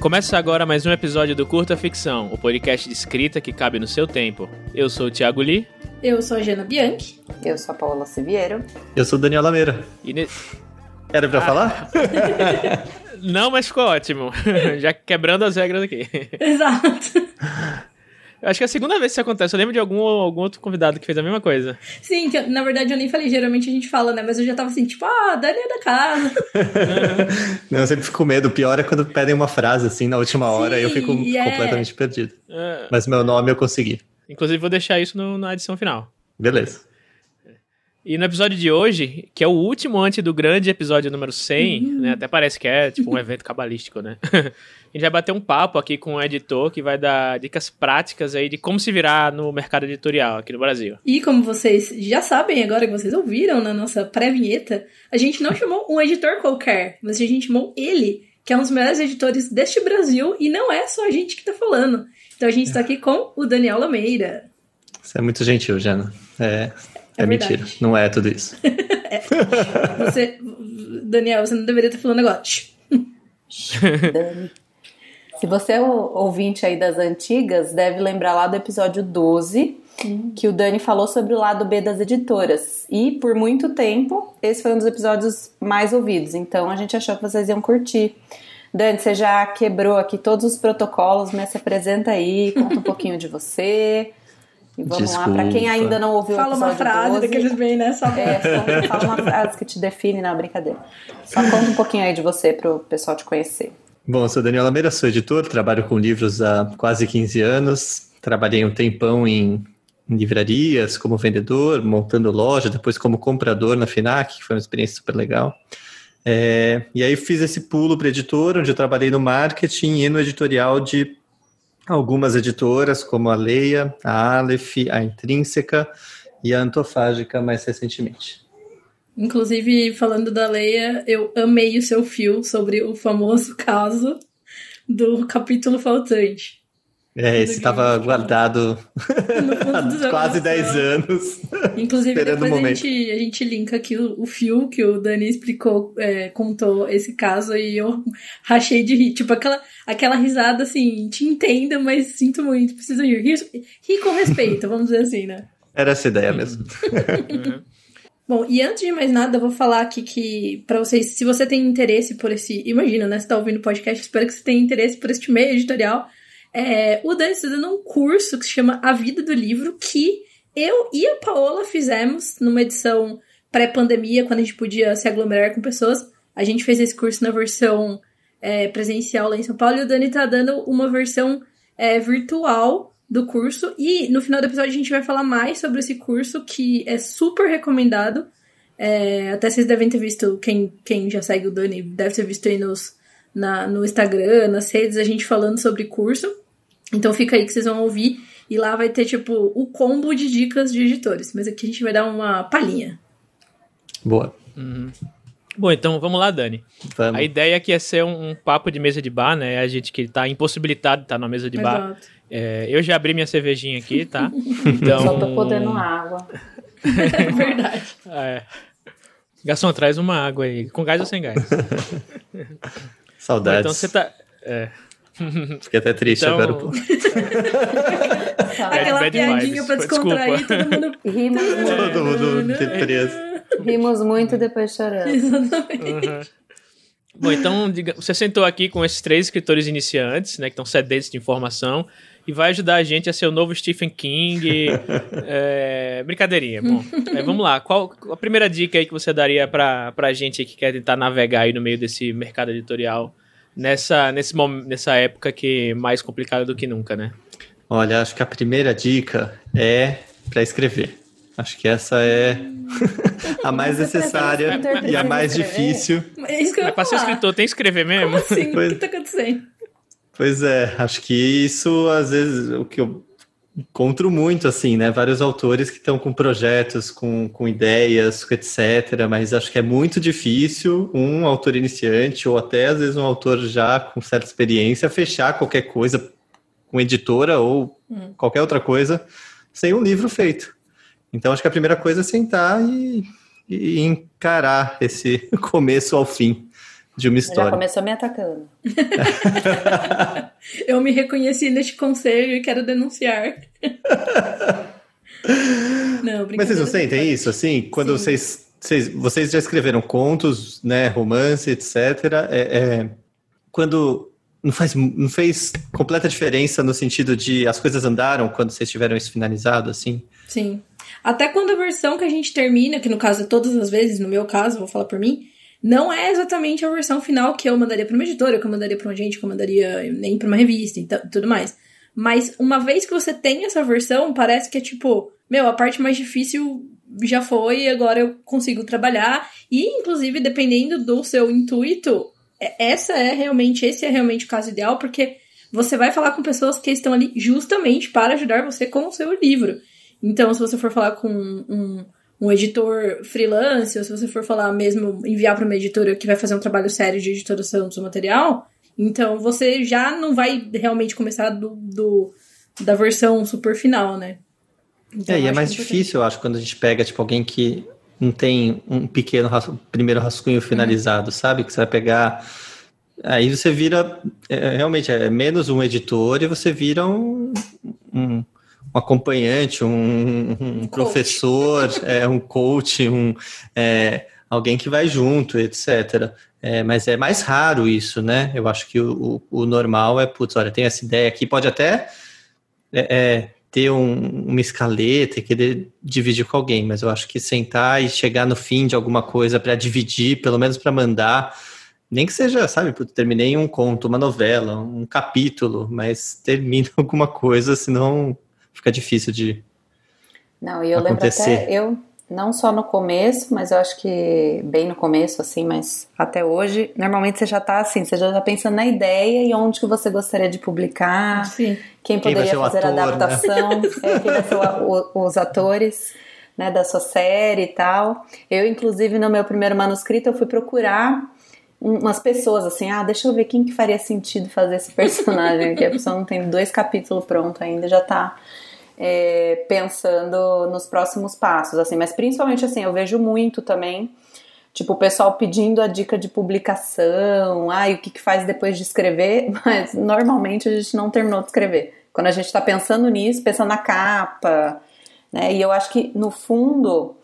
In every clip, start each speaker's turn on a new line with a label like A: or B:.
A: Começa agora mais um episódio do Curta Ficção, o podcast de escrita que cabe no seu tempo. Eu sou o Thiago Lee.
B: Eu sou a Jana Bianchi.
C: Eu sou a Paola Siviero.
D: Eu sou o Daniel Lameira.
A: E ne...
D: Era pra ah. falar?
A: Não, mas ficou ótimo. Já quebrando as regras aqui.
B: Exato.
A: Eu acho que é a segunda vez que isso acontece. Eu lembro de algum, algum outro convidado que fez a mesma coisa.
B: Sim, que na verdade eu nem falei, geralmente a gente fala, né? Mas eu já tava assim, tipo, ah, Dani é da casa.
D: Não, eu sempre fico com medo. O pior é quando pedem uma frase assim na última hora e eu fico é. completamente perdido. É. Mas meu nome eu consegui.
A: Inclusive, vou deixar isso no, na edição final.
D: Beleza.
A: E no episódio de hoje, que é o último antes do grande episódio número 100, uhum. né? Até parece que é tipo um evento cabalístico, né? a gente vai bater um papo aqui com um editor que vai dar dicas práticas aí de como se virar no mercado editorial aqui no Brasil.
B: E como vocês já sabem agora que vocês ouviram na nossa pré-vinheta, a gente não chamou um editor qualquer, mas a gente chamou ele, que é um dos melhores editores deste Brasil e não é só a gente que tá falando. Então a gente está aqui com o Daniel Lameira.
D: Você é muito gentil, Jana. É, é, é mentira, não é tudo isso.
B: é. Você, Daniel, você não deveria estar falando agora.
C: Dani. Se você é o ouvinte aí das antigas, deve lembrar lá do episódio 12, hum. que o Dani falou sobre o lado B das editoras. E por muito tempo, esse foi um dos episódios mais ouvidos. Então a gente achou que vocês iam curtir. Dani, você já quebrou aqui todos os protocolos, mas se apresenta aí, conta um pouquinho de você, e vamos Desculpa. lá, para quem ainda não ouviu
B: fala uma frase 12, daqueles bem, né? Só
C: é, fala uma frase que te define, na brincadeira. Só conta um pouquinho aí de você para o pessoal te conhecer.
D: Bom, eu sou Daniel Lameira, sou editor, trabalho com livros há quase 15 anos. Trabalhei um tempão em, em livrarias, como vendedor, montando loja, depois como comprador na FINAC, que foi uma experiência super legal. É, e aí fiz esse pulo para editor, onde eu trabalhei no marketing e no editorial de algumas editoras, como a Leia, a Aleph, a Intrínseca e a Antofágica mais recentemente.
B: Inclusive, falando da Leia, eu amei o seu fio sobre o famoso caso do capítulo faltante.
D: É, esse estava guardado há quase 10 anos.
B: Inclusive, depois a gente, a gente linka aqui o, o fio que o Dani explicou, é, contou esse caso e eu rachei de rir. Tipo, aquela, aquela risada assim, te entendo, mas sinto muito, preciso rir. Rir, rir com respeito, vamos dizer assim, né?
D: Era essa ideia mesmo.
B: Bom, e antes de mais nada, eu vou falar aqui que, para vocês, se você tem interesse por esse. Imagina, né? Você tá ouvindo o podcast, espero que você tenha interesse por este meio editorial. É, o Dani está dando um curso que se chama A Vida do Livro, que eu e a Paola fizemos numa edição pré-pandemia, quando a gente podia se aglomerar com pessoas. A gente fez esse curso na versão é, presencial lá em São Paulo e o Dani está dando uma versão é, virtual do curso. E no final do episódio a gente vai falar mais sobre esse curso, que é super recomendado. É, até vocês devem ter visto, quem, quem já segue o Dani deve ter visto aí nos, na, no Instagram, nas redes, a gente falando sobre curso. Então fica aí que vocês vão ouvir. E lá vai ter, tipo, o combo de dicas de editores. Mas aqui a gente vai dar uma palhinha.
D: Boa.
A: Uhum. Bom, então vamos lá, Dani. Vamos. A ideia aqui é ser um, um, papo de mesa de bar, né? É a gente que tá impossibilitado de estar tá na mesa de bar. É, eu já abri minha cervejinha aqui, tá?
C: Então... Só tô podendo água.
B: é verdade.
A: É. Garçom, traz uma água aí. Com gás ou sem gás?
D: Saudades.
A: Então você tá. É.
D: Fiquei até triste então... agora. Pô.
B: Aquela bad piadinha pra descontrair, todo mundo.
C: Rimos muito.
D: Todo mundo preso.
C: Rimos muito e depois choramos.
B: Exatamente. Uhum.
A: Bom, então diga, você sentou aqui com esses três escritores iniciantes, né, que estão sedentes de informação, e vai ajudar a gente a ser o novo Stephen King. é, brincadeirinha. Bom, é, vamos lá. Qual a primeira dica aí que você daria para a gente que quer tentar navegar aí no meio desse mercado editorial nessa, nesse, nessa época que é mais complicada do que nunca, né?
D: Olha, acho que a primeira dica é para escrever. Acho que essa é a mais necessária e a mais difícil.
B: É isso que eu Mas
A: para ser escritor tem que escrever mesmo?
B: Como assim? Pois... O que tá acontecendo?
D: Pois é, acho que isso às vezes o que eu encontro muito assim, né? Vários autores que estão com projetos, com, com ideias, etc. Mas acho que é muito difícil um autor iniciante ou até às vezes um autor já com certa experiência fechar qualquer coisa com editora ou hum. qualquer outra coisa sem um livro feito. Então acho que a primeira coisa é sentar e, e encarar esse começo ao fim de uma história. Já
C: começou me atacando.
B: Eu me reconheci neste conselho e quero denunciar.
D: não, Mas vocês não sentem isso, assim? Quando vocês, vocês, vocês já escreveram contos, né, romance, etc. É, é, quando não, faz, não fez completa diferença no sentido de as coisas andaram quando vocês tiveram isso finalizado, assim?
B: Sim. Até quando a versão que a gente termina, que no caso é todas as vezes, no meu caso, vou falar por mim, não é exatamente a versão final que eu mandaria para uma editora, que eu mandaria para um agente, que eu mandaria nem para uma revista e tudo mais. Mas uma vez que você tem essa versão, parece que é tipo, meu, a parte mais difícil já foi e agora eu consigo trabalhar. E, inclusive, dependendo do seu intuito, é, essa é realmente, esse é realmente o caso ideal, porque você vai falar com pessoas que estão ali justamente para ajudar você com o seu livro. Então, se você for falar com um, um editor freelance, ou se você for falar mesmo, enviar para uma editora que vai fazer um trabalho sério de editoração do seu material, então você já não vai realmente começar do, do da versão super final, né?
D: Então, é, e é mais difícil, eu acho, quando a gente pega, tipo, alguém que não tem um pequeno rascunho, primeiro rascunho finalizado, uhum. sabe? Que você vai pegar. Aí você vira. É, realmente, é menos um editor e você vira um, um um acompanhante, um, um professor, é, um coach, um, é, alguém que vai junto, etc. É, mas é mais raro isso, né? Eu acho que o, o, o normal é, putz, olha, tem essa ideia aqui, pode até é, é, ter um, uma escaleta e querer dividir com alguém, mas eu acho que sentar e chegar no fim de alguma coisa para dividir, pelo menos para mandar, nem que seja, sabe, terminei um conto, uma novela, um capítulo, mas termina alguma coisa, senão fica difícil de
C: Não, e eu acontecer. lembro até, eu, não só no começo, mas eu acho que bem no começo, assim, mas até hoje, normalmente você já tá assim, você já tá pensando na ideia e onde que você gostaria de publicar, Sim. quem poderia quem fazer ator, a né? adaptação, né? é, quem vai ser o, os atores, né, da sua série e tal. Eu, inclusive, no meu primeiro manuscrito, eu fui procurar umas pessoas assim, ah, deixa eu ver quem que faria sentido fazer esse personagem aqui. A pessoa não tem dois capítulos pronto ainda, já tá é, pensando nos próximos passos, assim, mas principalmente assim, eu vejo muito também, tipo, o pessoal pedindo a dica de publicação, ah, o que, que faz depois de escrever, mas normalmente a gente não terminou de escrever. Quando a gente está pensando nisso, pensando na capa, né, e eu acho que no fundo,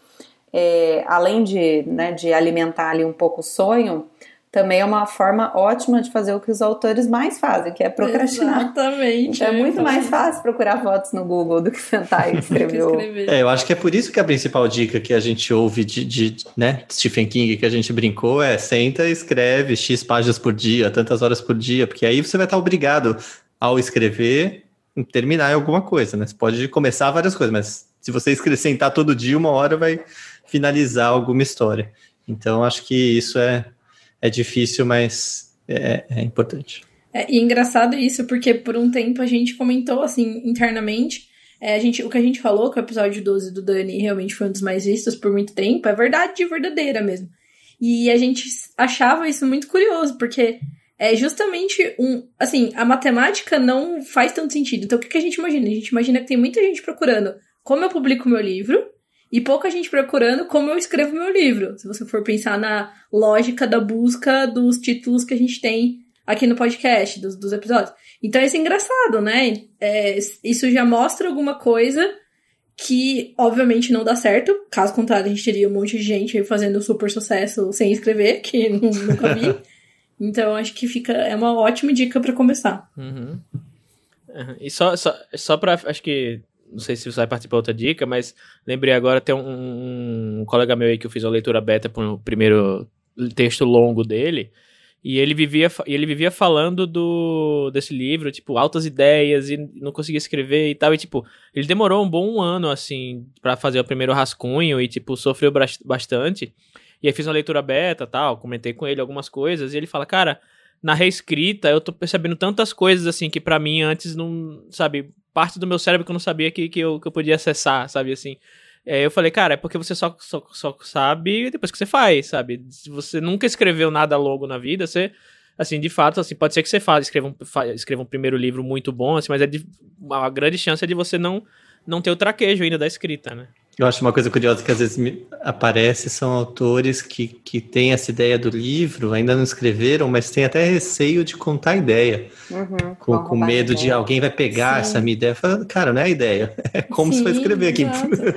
C: é, além de, né, de alimentar ali um pouco o sonho, também é uma forma ótima de fazer o que os autores mais fazem, que é procrastinar.
B: Exatamente.
C: Então é muito mais fácil procurar fotos no Google do que sentar e escrever.
D: é, eu acho que é por isso que a principal dica que a gente ouve de, de né, Stephen King, que a gente brincou, é senta e escreve X páginas por dia, tantas horas por dia, porque aí você vai estar obrigado ao escrever terminar em alguma coisa, né? Você pode começar várias coisas, mas se você escrever, sentar todo dia, uma hora vai finalizar alguma história. Então, acho que isso é é difícil, mas é, é importante.
B: É, e engraçado isso, porque por um tempo a gente comentou assim internamente. É, a gente, o que a gente falou, que o episódio 12 do Dani realmente foi um dos mais vistos por muito tempo, é verdade verdadeira mesmo. E a gente achava isso muito curioso, porque é justamente um. Assim, a matemática não faz tanto sentido. Então, o que, que a gente imagina? A gente imagina que tem muita gente procurando como eu publico meu livro, e pouca gente procurando como eu escrevo meu livro. Se você for pensar na lógica da busca dos títulos que a gente tem aqui no podcast, dos, dos episódios. Então isso é engraçado, né? É, isso já mostra alguma coisa que obviamente não dá certo. Caso contrário, a gente teria um monte de gente fazendo super sucesso sem escrever, que nunca vi. então acho que fica é uma ótima dica para começar.
A: Uhum. Uhum. E só, só, só para acho que não sei se você vai participar outra dica, mas lembrei agora, tem um, um colega meu aí que eu fiz a leitura beta para o primeiro texto longo dele, e ele vivia, ele vivia falando do desse livro, tipo, altas ideias e não conseguia escrever e tal. E, tipo, ele demorou um bom ano, assim, para fazer o primeiro rascunho e, tipo, sofreu bastante. E aí fiz uma leitura beta tal, comentei com ele algumas coisas e ele fala, cara, na reescrita eu tô percebendo tantas coisas, assim, que para mim antes não, sabe, parte do meu cérebro que eu não sabia que, que, eu, que eu podia acessar, sabe, assim. É, eu falei, cara, é porque você só, só, só sabe depois que você faz, sabe? Se você nunca escreveu nada logo na vida, você, assim, de fato, assim, pode ser que você fale, escreva um, escreva um primeiro livro muito bom, assim, mas é de, uma grande chance é de você não, não ter o traquejo ainda da escrita, né?
D: Eu acho uma coisa curiosa que às vezes me aparece são autores que, que têm essa ideia do livro, ainda não escreveram, mas têm até receio de contar a ideia. Uhum, com, com medo de alguém vai pegar Sim. essa minha ideia. Fala, cara, não é ideia. É como Sim, você vai escrever aqui.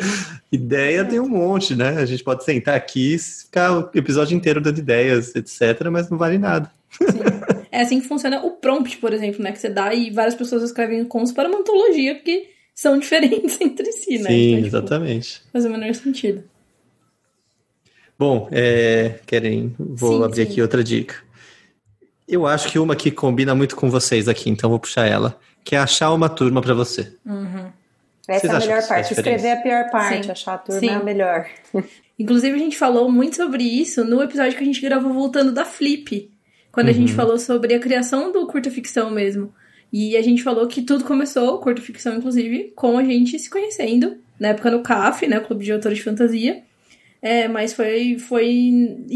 D: ideia tem um monte, né? A gente pode sentar aqui e ficar o episódio inteiro dando ideias, etc., mas não vale nada.
B: Sim. É assim que funciona o prompt, por exemplo, né? Que você dá e várias pessoas escrevem contos para uma antologia, porque são diferentes entre si, né?
D: Sim, então, tipo, exatamente.
B: Faz o menor sentido.
D: Bom, é, querem, vou sim, abrir sim. aqui outra dica. Eu acho que uma que combina muito com vocês aqui, então vou puxar ela, que é achar uma turma para você.
C: Uhum. Essa é a melhor parte. Escrever é a pior parte, sim. achar a turma é a melhor.
B: Inclusive, a gente falou muito sobre isso no episódio que a gente gravou voltando da Flip. Quando uhum. a gente uhum. falou sobre a criação do curta ficção mesmo. E a gente falou que tudo começou, curto ficção inclusive, com a gente se conhecendo, na época no CAF, né, Clube de Autores de Fantasia. É, mas foi, foi,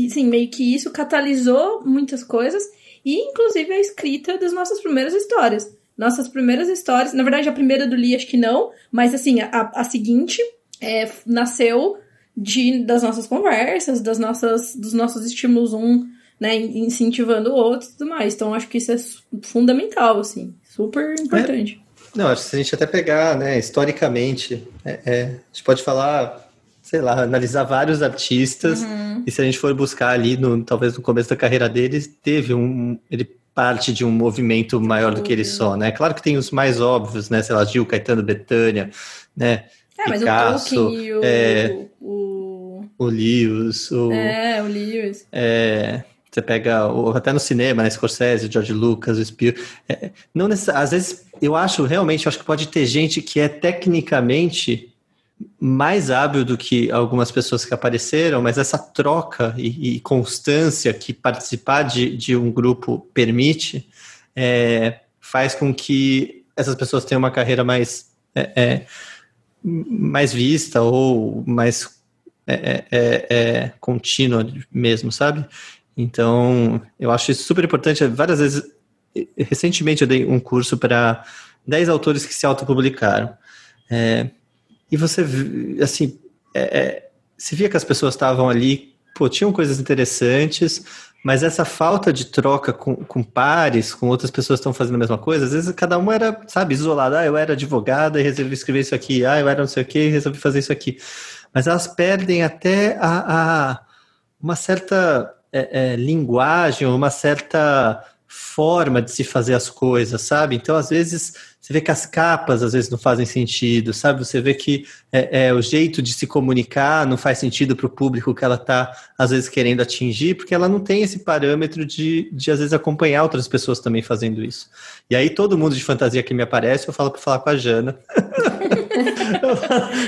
B: sim, meio que isso catalisou muitas coisas, e inclusive a escrita das nossas primeiras histórias. Nossas primeiras histórias, na verdade a primeira do Lee acho que não, mas assim, a, a seguinte é, nasceu de, das nossas conversas, das nossas, dos nossos estímulos um né, incentivando o outro e tudo mais. Então, acho que isso é fundamental, assim, super importante.
D: É, não, acho que se a gente até pegar, né, historicamente, é, é, a gente pode falar, sei lá, analisar vários artistas, uhum. e se a gente for buscar ali, no, talvez no começo da carreira deles, teve um, ele parte de um movimento maior do que ele só, né? Claro que tem os mais óbvios, né, sei lá, Gil, Caetano, Betânia, né,
B: é, Picasso, mas o Tolkien, o, é, o,
D: o Lewis, o...
B: É, o Lewis.
D: É, você pega até no cinema, né, Scorsese, George Lucas, o Spielberg. É, não às vezes, eu acho realmente, eu acho que pode ter gente que é tecnicamente mais hábil do que algumas pessoas que apareceram, mas essa troca e, e constância que participar de, de um grupo permite é, faz com que essas pessoas tenham uma carreira mais é, é mais vista ou mais é, é, é, contínua mesmo, sabe? Então, eu acho isso super importante. Várias vezes, recentemente eu dei um curso para 10 autores que se autopublicaram. É, e você, assim, é, é, se via que as pessoas estavam ali, pô, tinham coisas interessantes, mas essa falta de troca com, com pares, com outras pessoas que estão fazendo a mesma coisa, às vezes cada um era, sabe, isolado. Ah, eu era advogada e resolvi escrever isso aqui. Ah, eu era não sei o que e resolvi fazer isso aqui. Mas elas perdem até a, a uma certa é, é, linguagem, uma certa forma de se fazer as coisas, sabe? Então, às vezes, você vê que as capas às vezes não fazem sentido, sabe? Você vê que é, é o jeito de se comunicar não faz sentido para o público que ela está, às vezes, querendo atingir, porque ela não tem esse parâmetro de, de, às vezes, acompanhar outras pessoas também fazendo isso. E aí, todo mundo de fantasia que me aparece, eu falo para falar com a Jana.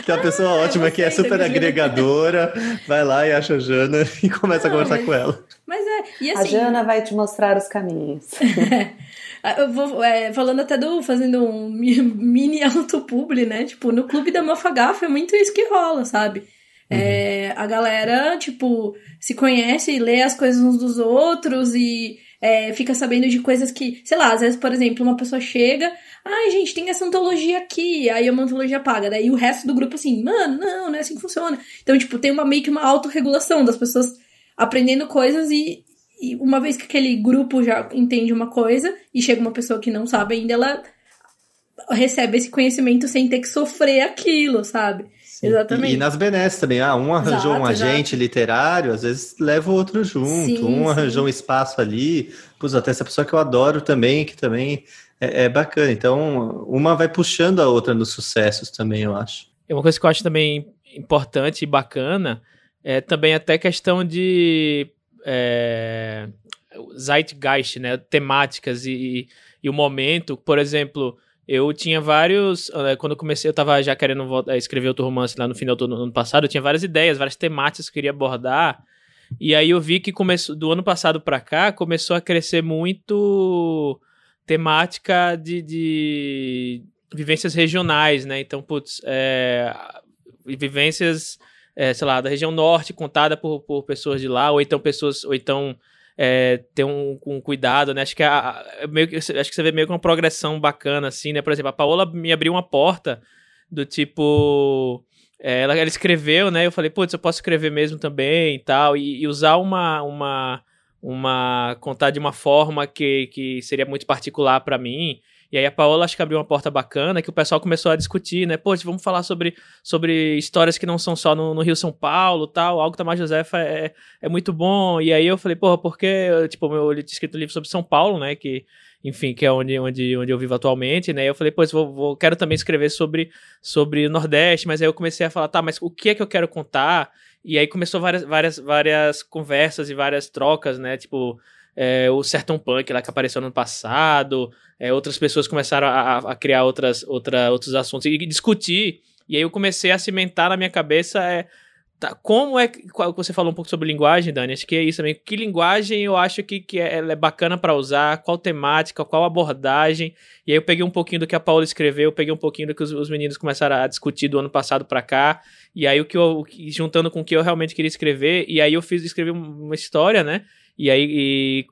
D: que é uma pessoa ah, ótima, que é super agregadora, vai lá e acha a Jana e começa não, a conversar
B: mas,
D: com ela.
B: Mas é, e assim,
C: A Jana vai te mostrar os caminhos.
B: Eu vou é, falando até do fazendo um mini autopubli, né? Tipo, no clube da Mafagafa é muito isso que rola, sabe? É, uhum. É, a galera, tipo, se conhece e lê as coisas uns dos outros e é, fica sabendo de coisas que, sei lá, às vezes, por exemplo, uma pessoa chega, Ai, gente, tem essa antologia aqui. Aí uma antologia paga. Daí o resto do grupo assim, mano, não, não é assim que funciona. Então, tipo, tem uma meio que uma autorregulação das pessoas aprendendo coisas e, e uma vez que aquele grupo já entende uma coisa e chega uma pessoa que não sabe ainda, ela recebe esse conhecimento sem ter que sofrer aquilo, sabe? Sim. Exatamente.
D: E, e, nas benesses também, ah, um arranjou exato, um agente exato. literário, às vezes leva o outro junto, sim, um sim. arranjou um espaço ali, pus até essa pessoa que eu adoro também, que também é, é, bacana. Então, uma vai puxando a outra nos sucessos também, eu acho.
A: É uma coisa que eu acho também importante e bacana é também até questão de é, zeitgeist, né? Temáticas e, e o momento. Por exemplo, eu tinha vários. É, quando eu comecei, eu estava já querendo voltar, escrever outro romance lá no final do ano passado. Eu tinha várias ideias, várias temáticas que eu queria abordar. E aí eu vi que começou, do ano passado para cá começou a crescer muito temática de, de vivências regionais, né? Então, putz, é, vivências, é, sei lá, da região norte contada por, por pessoas de lá, ou então pessoas, ou então é, ter um, um, cuidado, né? Acho que, a, a, meio que, acho que você vê meio que uma progressão bacana, assim, né? Por exemplo, a Paola me abriu uma porta do tipo é, ela, ela escreveu, né? Eu falei, putz, eu posso escrever mesmo também e tal, e, e usar uma, uma, uma. contar de uma forma que, que seria muito particular para mim. E aí a Paola acho que abriu uma porta bacana que o pessoal começou a discutir, né? Pô, vamos falar sobre, sobre histórias que não são só no, no Rio São Paulo tal. Algo Tamar Josefa é, é muito bom. E aí eu falei, porra, porque, tipo, eu tinha escrito um livro sobre São Paulo, né? Que, enfim, que é onde, onde, onde eu vivo atualmente, né? Eu falei, pô, vou, vou, quero também escrever sobre, sobre o Nordeste, mas aí eu comecei a falar, tá, mas o que é que eu quero contar? E aí começou várias, várias, várias conversas e várias trocas, né? Tipo, é, o Sertão Punk lá que apareceu no ano passado, é, outras pessoas começaram a, a, criar outras, outra, outros assuntos e discutir. E aí eu comecei a cimentar na minha cabeça é, tá, como é que você falou um pouco sobre linguagem, Dani, acho que é isso também. Que linguagem eu acho que, que é, é bacana para usar, qual temática, qual abordagem. E aí eu peguei um pouquinho do que a Paula escreveu, peguei um pouquinho do que os, os meninos começaram a discutir do ano passado para cá. E aí o que eu juntando com o que eu realmente queria escrever, e aí eu fiz escrever uma história, né? E aí, e,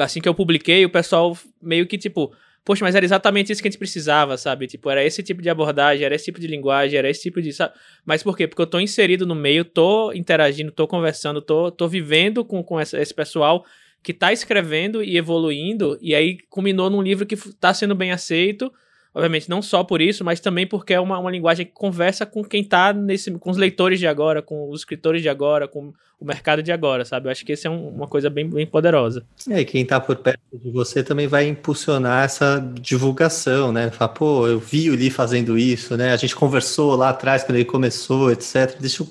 A: assim que eu publiquei, o pessoal meio que tipo, poxa, mas era exatamente isso que a gente precisava, sabe? Tipo, era esse tipo de abordagem, era esse tipo de linguagem, era esse tipo de. Sabe? Mas por quê? Porque eu tô inserido no meio, tô interagindo, tô conversando, tô, tô vivendo com, com essa, esse pessoal que tá escrevendo e evoluindo, e aí culminou num livro que tá sendo bem aceito Obviamente, não só por isso, mas também porque é uma, uma linguagem que conversa com quem tá nesse. com os leitores de agora, com os escritores de agora, com o mercado de agora, sabe? Eu acho que isso é um, uma coisa bem, bem poderosa.
D: É, e quem tá por perto de você também vai impulsionar essa divulgação, né? Fala, pô, eu vi o Lee fazendo isso, né? A gente conversou lá atrás quando ele começou, etc. Deixa eu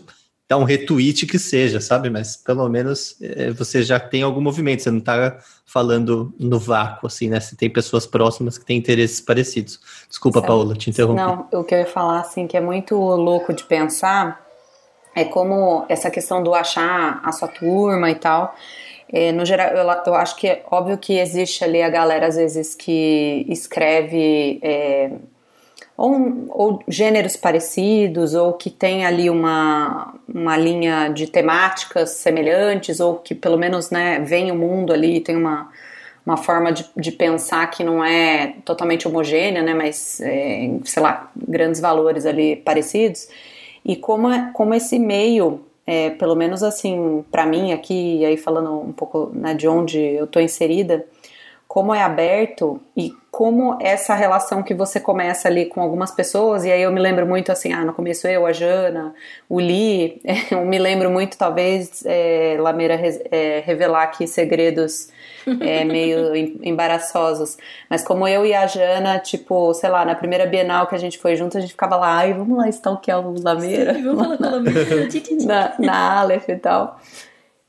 D: dar um retweet que seja, sabe? Mas pelo menos é, você já tem algum movimento, você não está falando no vácuo, assim, né? Você tem pessoas próximas que têm interesses parecidos. Desculpa, Sabe? Paula, te interrompi.
C: Não, o que eu ia falar, assim, que é muito louco de pensar é como essa questão do achar a sua turma e tal. É, no geral, eu, eu, acho que é óbvio que existe ali a galera, às vezes, que escreve. É, ou, ou, gêneros parecidos, ou que tem ali uma, uma linha de temáticas semelhantes, ou que pelo menos né, vem o mundo ali, tem uma, uma forma de, de pensar que não é totalmente homogênea, né, mas, é, sei lá, grandes valores ali parecidos. E como, é, como esse meio, é, pelo menos assim, para mim aqui, aí falando um pouco né, de onde eu estou inserida, como é aberto e como essa relação que você começa ali com algumas pessoas, e aí eu me lembro muito assim, ah, no começo eu, a Jana, o Li, eu me lembro muito, talvez, é, Lameira é, revelar aqui segredos é, meio embaraçosos, mas como eu e a Jana, tipo, sei lá, na primeira Bienal que a gente foi junto, a gente ficava lá, ai, vamos lá stalkear o Lameira. Sim, vamos falar com o Lameira. na, na Aleph e tal.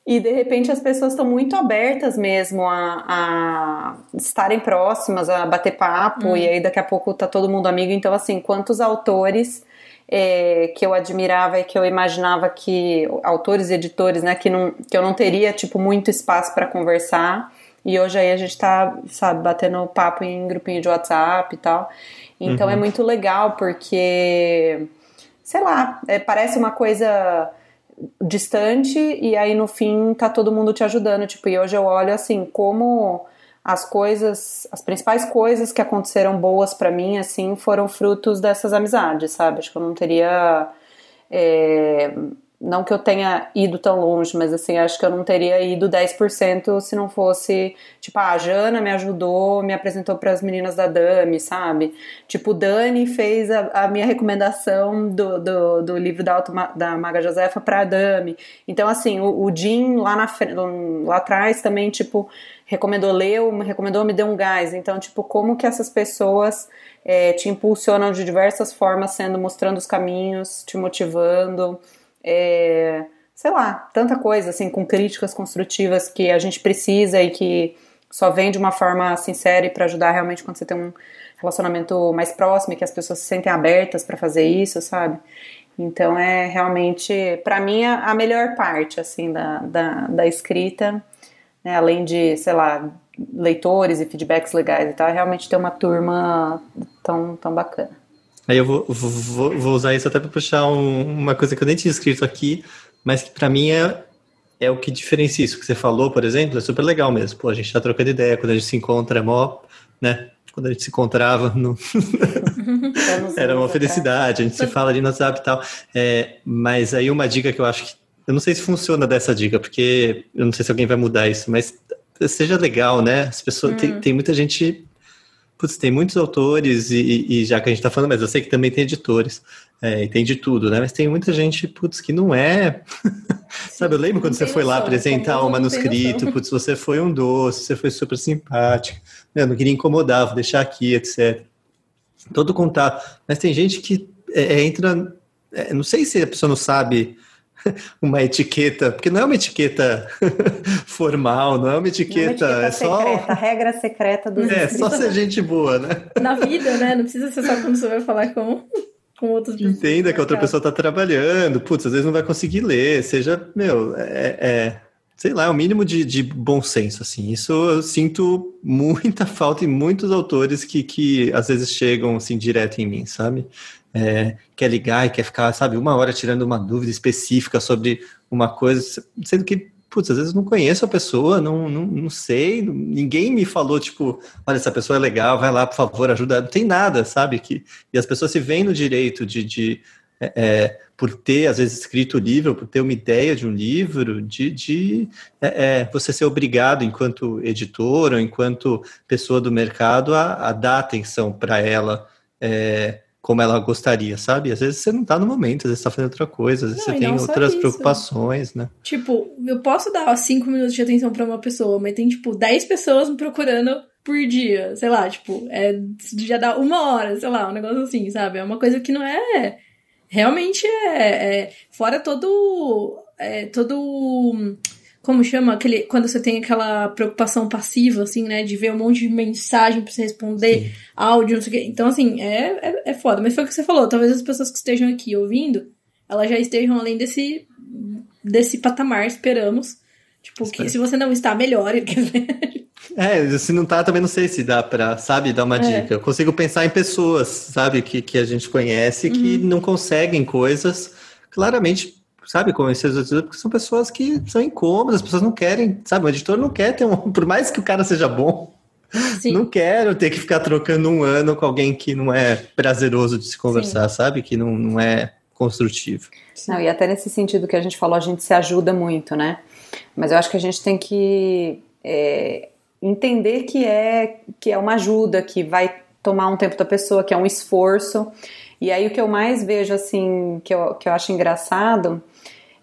C: E de repente as pessoas estão muito abertas mesmo a, a, estarem próximas, a bater papo, hum. e aí daqui a pouco tá todo mundo amigo. Então, assim, quantos autores é, que eu admirava e que eu imaginava que. autores e editores, né, que, não, que eu não teria, tipo, muito espaço para conversar. E hoje aí a gente tá, sabe, batendo papo em grupinho de WhatsApp e tal. Então é uhum. é muito legal porque, sei lá, é, parece uma coisa distante e aí no fim tá todo mundo te ajudando, tipo, e hoje eu olho assim como as coisas, as principais coisas que aconteceram boas para mim assim foram frutos dessas amizades, sabe? Acho que eu não teria é, não que eu tenha ido tão longe, mas assim, acho que eu não teria ido 10% se não fosse, tipo, ah, a Jana me ajudou, me apresentou para as meninas da Dami, sabe? Tipo, Dani fez a, a minha recomendação do, do, do, livro da, Auto, da Maga Josefa para Dami. Então, assim, o, o Jim lá, na, lá atrás também, tipo, recomendou, leu, me recomendou, me deu um gás. Então, tipo, como que essas pessoas é, te impulsionam de diversas formas, sendo, mostrando os caminhos, te motivando, é, sei lá, tanta coisa, assim, com críticas construtivas que a gente precisa e que só vem de uma forma sincera e para ajudar realmente quando você tem um relacionamento mais próximo e que as pessoas se sentem abertas para fazer isso, sabe? Então é realmente, para mim, a melhor parte, assim, da, da, da escrita, né, além de, sei lá, leitores e feedbacks legais e tal, é realmente ter uma turma tão, tão bacana.
D: Aí eu vou, vou, vou usar isso até para puxar um, uma coisa que eu nem tinha escrito aqui, mas que para mim é, é o que diferencia isso que você falou, por exemplo, é super legal mesmo. Pô, a gente tá trocando ideia, quando a gente se encontra é mó, né? Quando a gente se encontrava no... Era uma felicidade, a gente se fala ali no WhatsApp e tal. É, mas aí uma dica que eu acho que. Eu não sei se funciona dessa dica, porque eu não sei se alguém vai mudar isso, mas seja legal, né? As pessoas. Hum. Tem, tem muita gente Putz, tem muitos autores, e, e, já que a gente está falando, mas eu sei que também tem editores, é, e tem de tudo, né? Mas tem muita gente, putz, que não é. Sabe, eu lembro quando você foi lá apresentar o manuscrito, putz, você foi um doce, você foi super simpático, eu não queria incomodar, vou deixar aqui, etc. Todo contato. Mas tem gente que é, é entra. É, não sei se a pessoa não sabe uma etiqueta, porque não é uma etiqueta formal, não é uma etiqueta, não é, uma etiqueta é
C: secreta,
D: só
C: regra secreta dos
D: É, só ser gente boa, né?
B: Na vida, né? Não precisa ser só quando você vai falar com com
D: pessoas. Entenda que a outra pessoa está trabalhando, putz, às vezes não vai conseguir ler, seja, meu, é, é sei lá, é o mínimo de, de, bom senso, assim. Isso eu sinto muita falta em muitos autores que, que às vezes chegam, assim, direto em mim, sabe? É, quer ligar e quer ficar, sabe, uma hora tirando uma dúvida específica sobre uma coisa, sendo que, putz, às vezes não conheço a pessoa, não, não, não sei, ninguém me falou, tipo, olha, essa pessoa é legal, vai lá, por favor, ajuda. Não tem nada, sabe? Que, e as pessoas se veem no direito de, de é, é por ter, às vezes, escrito o livro, por ter uma ideia de um livro, de, de é, é, você ser obrigado, enquanto editor ou enquanto pessoa do mercado, a, a dar atenção para ela. É, como ela gostaria, sabe? Às vezes você não tá no momento, às vezes você tá fazendo outra coisa, às vezes não, você tem outras preocupações, né?
B: Tipo, eu posso dar cinco minutos de atenção para uma pessoa, mas tem, tipo, dez pessoas me procurando por dia, sei lá, tipo, é, já dá uma hora, sei lá, um negócio assim, sabe? É uma coisa que não é. Realmente é. é fora todo. É, todo como chama? Aquele, quando você tem aquela preocupação passiva, assim, né? De ver um monte de mensagem pra você responder, Sim. áudio, não sei o quê. Então, assim, é, é, é foda. Mas foi o que você falou. Talvez as pessoas que estejam aqui ouvindo, elas já estejam além desse, desse patamar, esperamos. Tipo, que se você não está, melhore.
D: É, se não tá, também não sei se dá pra, sabe, dar uma é. dica. Eu consigo pensar em pessoas, sabe, que, que a gente conhece, uhum. que não conseguem coisas claramente sabe, convencer os editores, porque são pessoas que são incômodas, as pessoas não querem, sabe, o editor não quer ter um, por mais que o cara seja bom, Sim. não quero ter que ficar trocando um ano com alguém que não é prazeroso de se conversar, Sim. sabe, que não, não é construtivo.
C: Não, e até nesse sentido que a gente falou, a gente se ajuda muito, né, mas eu acho que a gente tem que é, entender que é, que é uma ajuda, que vai tomar um tempo da pessoa, que é um esforço, e aí o que eu mais vejo, assim, que eu, que eu acho engraçado,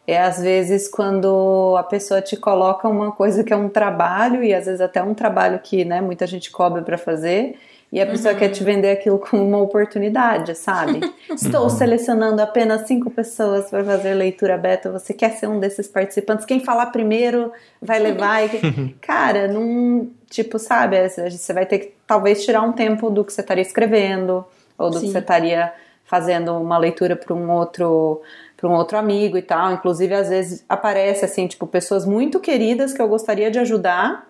C: é às vezes quando a pessoa te coloca uma coisa que é um trabalho e às vezes até um trabalho que né, muita gente cobra para fazer e a pessoa uhum. quer te vender aquilo como uma oportunidade, sabe? Estou uhum. selecionando apenas cinco pessoas para fazer leitura beta. Você quer ser um desses participantes? Quem falar primeiro vai levar. E... Cara, não. Tipo, sabe? Você vai ter que talvez tirar um tempo do que você estaria escrevendo ou do Sim. que você estaria fazendo uma leitura para um outro para um outro amigo e tal. Inclusive, às vezes aparece assim, tipo, pessoas muito queridas que eu gostaria de ajudar.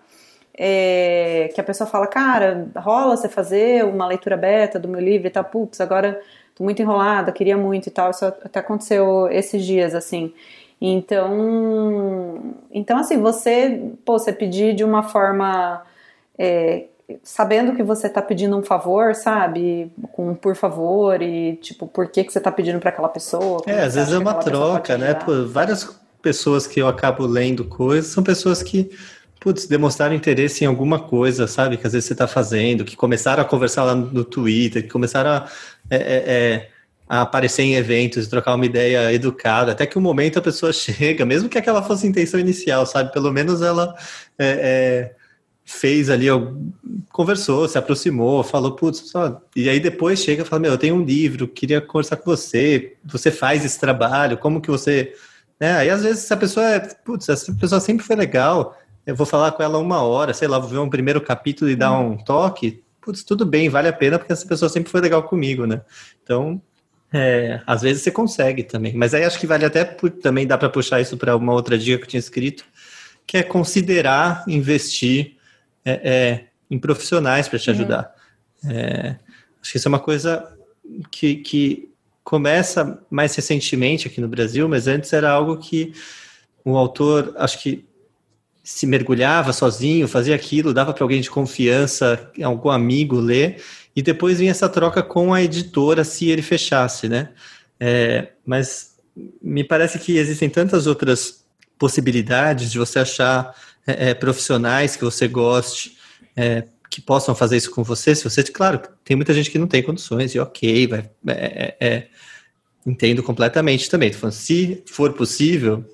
C: É, que a pessoa fala, cara, rola você fazer uma leitura beta do meu livro e tal, putz, agora tô muito enrolada, queria muito e tal. Isso até aconteceu esses dias, assim. Então, então assim, você, pô, você pedir de uma forma é, sabendo que você tá pedindo um favor, sabe? Com um por favor e tipo, por que, que você tá pedindo para aquela pessoa?
D: É, às vezes é uma troca, né? Várias pessoas que eu acabo lendo coisas são pessoas que putz, demonstraram interesse em alguma coisa, sabe? Que às vezes você está fazendo, que começaram a conversar lá no Twitter, que começaram a, é, é, é, a aparecer em eventos, trocar uma ideia educada, até que o momento a pessoa chega, mesmo que aquela fosse a intenção inicial, sabe? Pelo menos ela é, é fez ali, conversou, se aproximou, falou, putz, só... e aí depois chega e fala, meu, eu tenho um livro, queria conversar com você, você faz esse trabalho, como que você... Né? Aí às vezes a pessoa é, putz, essa pessoa sempre foi legal, eu vou falar com ela uma hora, sei lá, vou ver um primeiro capítulo e dar um toque, putz, tudo bem, vale a pena, porque essa pessoa sempre foi legal comigo, né? Então, é, às vezes você consegue também, mas aí acho que vale até, também dá para puxar isso para uma outra dica que eu tinha escrito, que é considerar investir é, é, em profissionais para te uhum. ajudar. É, acho que isso é uma coisa que, que começa mais recentemente aqui no Brasil, mas antes era algo que o autor, acho que se mergulhava sozinho, fazia aquilo, dava para alguém de confiança, algum amigo ler, e depois vinha essa troca com a editora se ele fechasse, né? É, mas me parece que existem tantas outras possibilidades de você achar é, é profissionais que você goste, é, que possam fazer isso com você. Se você, claro, tem muita gente que não tem condições, e ok, vai, é, é, é entendo completamente também. Falando, se for possível,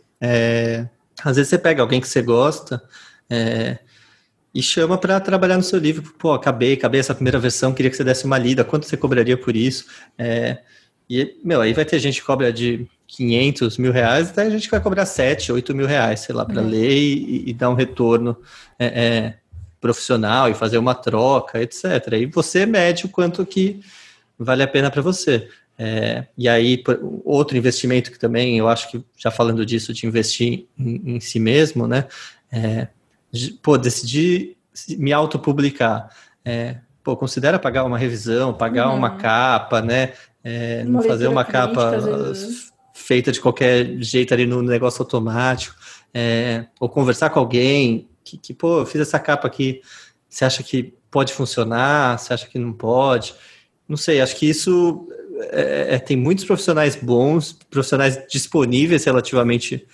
D: às vezes você pega alguém que você gosta, e chama para trabalhar no seu livro. Pô, acabei, acabei essa primeira versão, queria que você desse uma lida, quanto você cobraria por isso? É, e, meu, aí vai ter gente que cobra de 500 mil reais, até a gente vai cobrar 7, 8 mil reais, sei lá, para uhum. ler e, e, dar um retorno é, é, profissional e fazer uma troca, etc. E você mede o quanto que vale a pena para você. É, e aí, outro investimento que também, eu acho que, já falando disso, de investir em, em si mesmo, né? É, pô, decidi me autopublicar. É, pô, considera pagar uma revisão, pagar uhum. uma capa, né? É, não fazer uma capa feita de qualquer jeito ali no negócio automático. É, ou conversar com alguém que, que, pô, eu fiz essa capa aqui, você acha que pode funcionar? Você acha que não pode? Não sei, acho que isso é, é tem muitos profissionais bons, profissionais disponíveis relativamente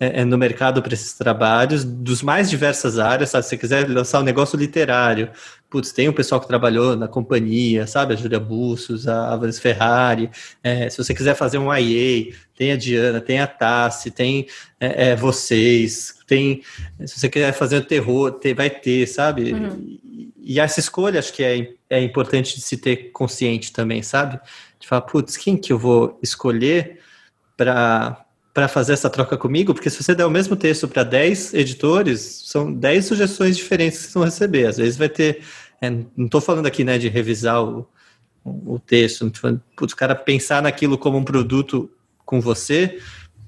D: é, é, no mercado para esses trabalhos, dos mais diversas áreas, sabe? Se você quiser lançar um negócio literário, putz, tem um pessoal que trabalhou na companhia, sabe? A Júlia Bussos, a Vanessa Ferrari. É, se você quiser fazer um IA, tem a Diana, tem a Tassi, tem é, é, vocês, tem. Se você quiser fazer um terror, tem, vai ter, sabe? Uhum. E, e, essa escolha acho que é, é importante de se ter consciente também, sabe? De falar, putz, quem que eu vou escolher para para fazer essa troca comigo, porque se você der o mesmo texto para 10 editores, são 10 sugestões diferentes que vão receber. Às vezes vai ter. É, não estou falando aqui né, de revisar o, o texto, não falando, putz, o cara pensar naquilo como um produto com você,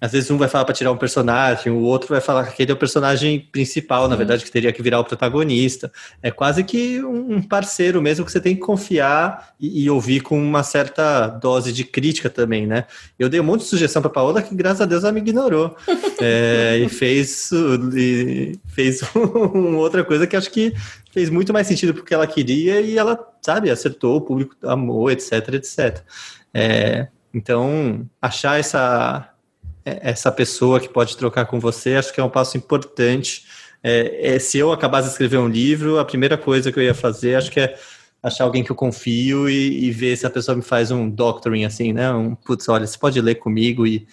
D: às vezes um vai falar para tirar um personagem, o outro vai falar que aquele é o personagem principal, na verdade, que teria que virar o protagonista. É quase que um parceiro mesmo que você tem que confiar e, e ouvir com uma certa dose de crítica também, né? Eu dei um monte de sugestão para Paola que, graças a Deus, ela me ignorou. é, e fez, e fez outra coisa que acho que fez muito mais sentido porque ela queria e ela, sabe, acertou, o público amou, etc, etc. É, então, achar essa essa pessoa que pode trocar com você, acho que é um passo importante. É, é, se eu acabasse de escrever um livro, a primeira coisa que eu ia fazer, acho que é achar alguém que eu confio e, e ver se a pessoa me faz um doctoring, assim, né? Um, putz, olha, você pode ler comigo e,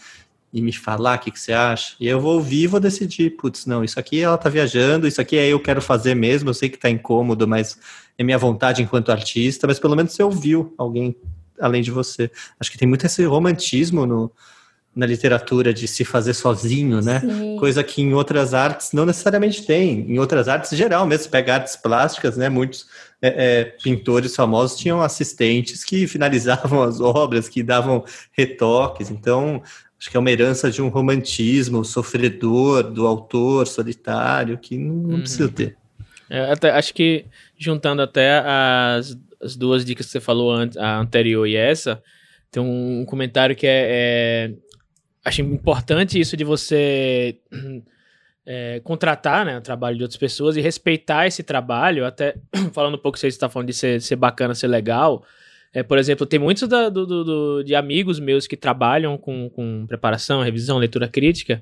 D: e me falar o que, que você acha? E eu vou ouvir e vou decidir, putz, não, isso aqui ela tá viajando, isso aqui é eu quero fazer mesmo, eu sei que tá incômodo, mas é minha vontade enquanto artista, mas pelo menos você ouviu alguém além de você. Acho que tem muito esse romantismo no, na literatura de se fazer sozinho, né? Sim. Coisa que em outras artes não necessariamente tem. Em outras artes, geral mesmo, pega artes plásticas, né? Muitos é, é, pintores famosos tinham assistentes que finalizavam as obras, que davam retoques. Então, acho que é uma herança de um romantismo sofredor do autor solitário que não, não uhum. precisa ter.
A: É, até, acho que juntando até as, as duas dicas que você falou, a anterior e essa, tem um comentário que é, é acho importante isso de você é, contratar né, o trabalho de outras pessoas e respeitar esse trabalho, até falando um pouco, você está falando de ser, ser bacana, ser legal. É, por exemplo, tem muitos da, do, do, de amigos meus que trabalham com, com preparação, revisão, leitura crítica,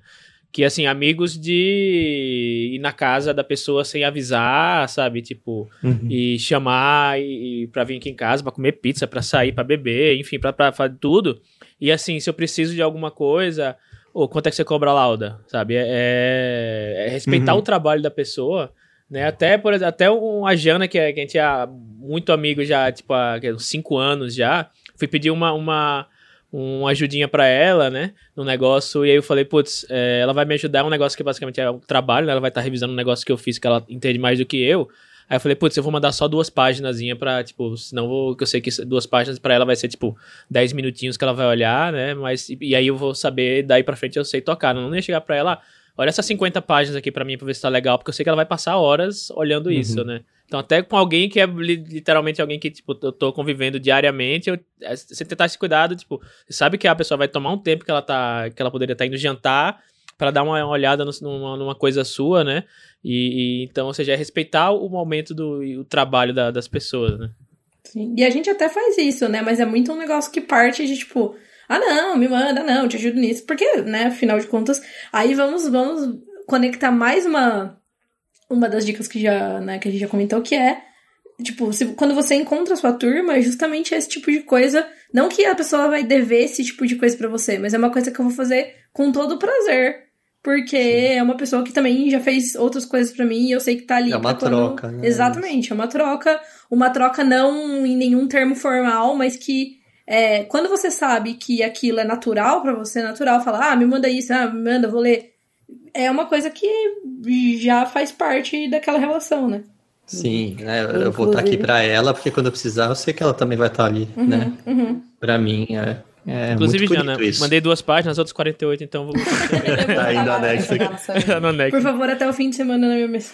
A: que, assim, amigos de ir na casa da pessoa sem avisar, sabe? Tipo, uhum. e chamar e, e pra vir aqui em casa pra comer pizza, pra sair, pra beber, enfim, pra, pra fazer tudo. E assim, se eu preciso de alguma coisa, ou quanto é que você cobra a lauda, sabe? É, é, é respeitar uhum. o trabalho da pessoa, né? Até, por até a Jana, que, é, que a gente é muito amigo já, tipo, há uns cinco anos já, fui pedir uma, uma, uma ajudinha para ela, né? No negócio, e aí eu falei, putz, é, ela vai me ajudar, é um negócio que basicamente é o trabalho, né? Ela vai estar tá revisando um negócio que eu fiz que ela entende mais do que eu. Aí eu falei, putz, eu vou mandar só duas páginas pra, tipo, senão vou, que eu sei que duas páginas pra ela vai ser, tipo, 10 minutinhos que ela vai olhar, né? Mas, e, e aí eu vou saber, daí pra frente eu sei tocar. Não, ia chegar pra ela, olha essas 50 páginas aqui pra mim pra ver se tá legal, porque eu sei que ela vai passar horas olhando uhum. isso, né? Então, até com alguém que é literalmente alguém que, tipo, eu tô convivendo diariamente, eu, é, você tentar esse cuidado, tipo, você sabe que a pessoa vai tomar um tempo que ela tá, que ela poderia estar tá indo jantar, para dar uma olhada no, numa, numa, coisa sua, né? E, e, então, ou seja, é respeitar o momento do o trabalho da, das pessoas, né?
B: Sim. E a gente até faz isso, né? Mas é muito um negócio que parte de tipo, ah não, me manda, não, te ajudo nisso. Porque, né, afinal de contas, aí vamos, vamos conectar mais uma uma das dicas que já, né, que a gente já comentou, que é tipo, se, quando você encontra a sua turma, é justamente esse tipo de coisa. Não que a pessoa vai dever esse tipo de coisa para você, mas é uma coisa que eu vou fazer com todo prazer. Porque Sim. é uma pessoa que também já fez outras coisas para mim e eu sei que tá ali.
D: É uma
B: quando...
D: troca, né?
B: Exatamente, é uma troca. Uma troca não em nenhum termo formal, mas que é, quando você sabe que aquilo é natural para você, é natural falar, ah, me manda isso, ah, me manda, vou ler. É uma coisa que já faz parte daquela relação, né?
D: Sim, né? eu vou estar aqui para ela, porque quando eu precisar, eu sei que ela também vai estar ali, uhum, né? Uhum. Para mim, é, é Inclusive, Jana,
A: isso. mandei duas páginas, as outras 48, então vou
D: tá indo anexo
B: aqui. Por favor, até o fim de semana na minha mesa.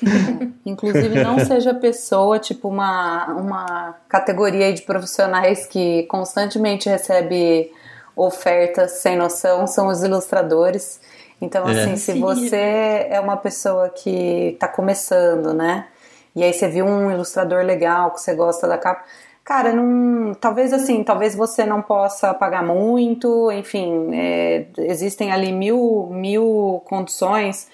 C: Inclusive, não seja pessoa, tipo, uma, uma categoria de profissionais que constantemente recebe ofertas sem noção, são os ilustradores. Então, é. assim, se você é uma pessoa que está começando, né? e aí você viu um ilustrador legal que você gosta da capa. Cara, não, talvez assim, talvez você não possa pagar muito, enfim, é, existem ali mil, mil condições,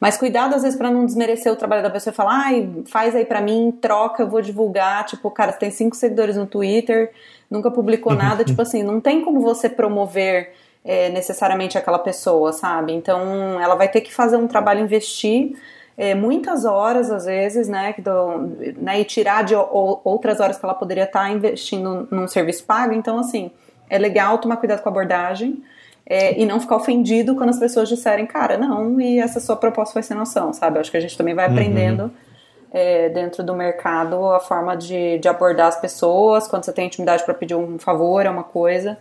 C: mas cuidado às vezes para não desmerecer o trabalho da pessoa e falar, ai, faz aí para mim, troca, eu vou divulgar. Tipo, cara, você tem cinco seguidores no Twitter, nunca publicou nada, tipo assim, não tem como você promover é, necessariamente aquela pessoa, sabe? Então ela vai ter que fazer um trabalho, investir é, muitas horas, às vezes, né, do, né, e tirar de ou, outras horas que ela poderia estar tá investindo num serviço pago. Então, assim, é legal tomar cuidado com a abordagem é, e não ficar ofendido quando as pessoas disserem, cara, não, e essa sua proposta foi sem noção, sabe? Acho que a gente também vai uhum. aprendendo. Uhum. É, dentro do mercado a forma de, de abordar as pessoas quando você tem intimidade para pedir um favor é uma coisa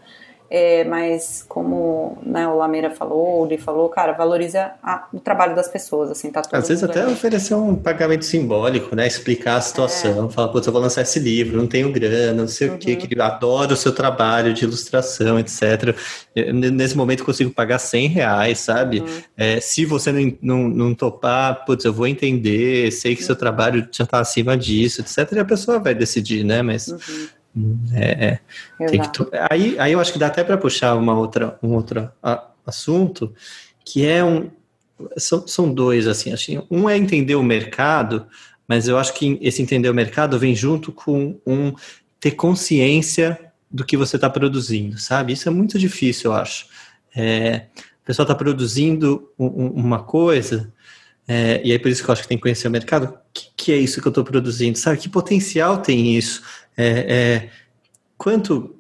C: é, mas como né, o Lameira falou, o falou, cara, valoriza a, o trabalho das pessoas, assim, tá
D: Às vezes até oferecer um pagamento simbólico, né? Explicar a situação, é. falar, putz, eu vou lançar esse livro, não tenho grana, não sei uhum. o que, que adoro o seu trabalho de ilustração, etc. Nesse momento eu consigo pagar 100 reais, sabe? Uhum. É, se você não, não, não topar, putz, eu vou entender, sei que uhum. seu trabalho já está acima disso, etc. E a pessoa vai decidir, né? Mas uhum. É, é tem que aí, aí eu acho que dá até para puxar uma outra, um outro assunto, que é um. São, são dois, assim, assim. Um é entender o mercado, mas eu acho que esse entender o mercado vem junto com um ter consciência do que você está produzindo, sabe? Isso é muito difícil, eu acho. É, a pessoa está produzindo um, uma coisa, é, e aí por isso que eu acho que tem que conhecer o mercado. O que, que é isso que eu estou produzindo? Sabe? Que potencial tem isso? É, é, quanto,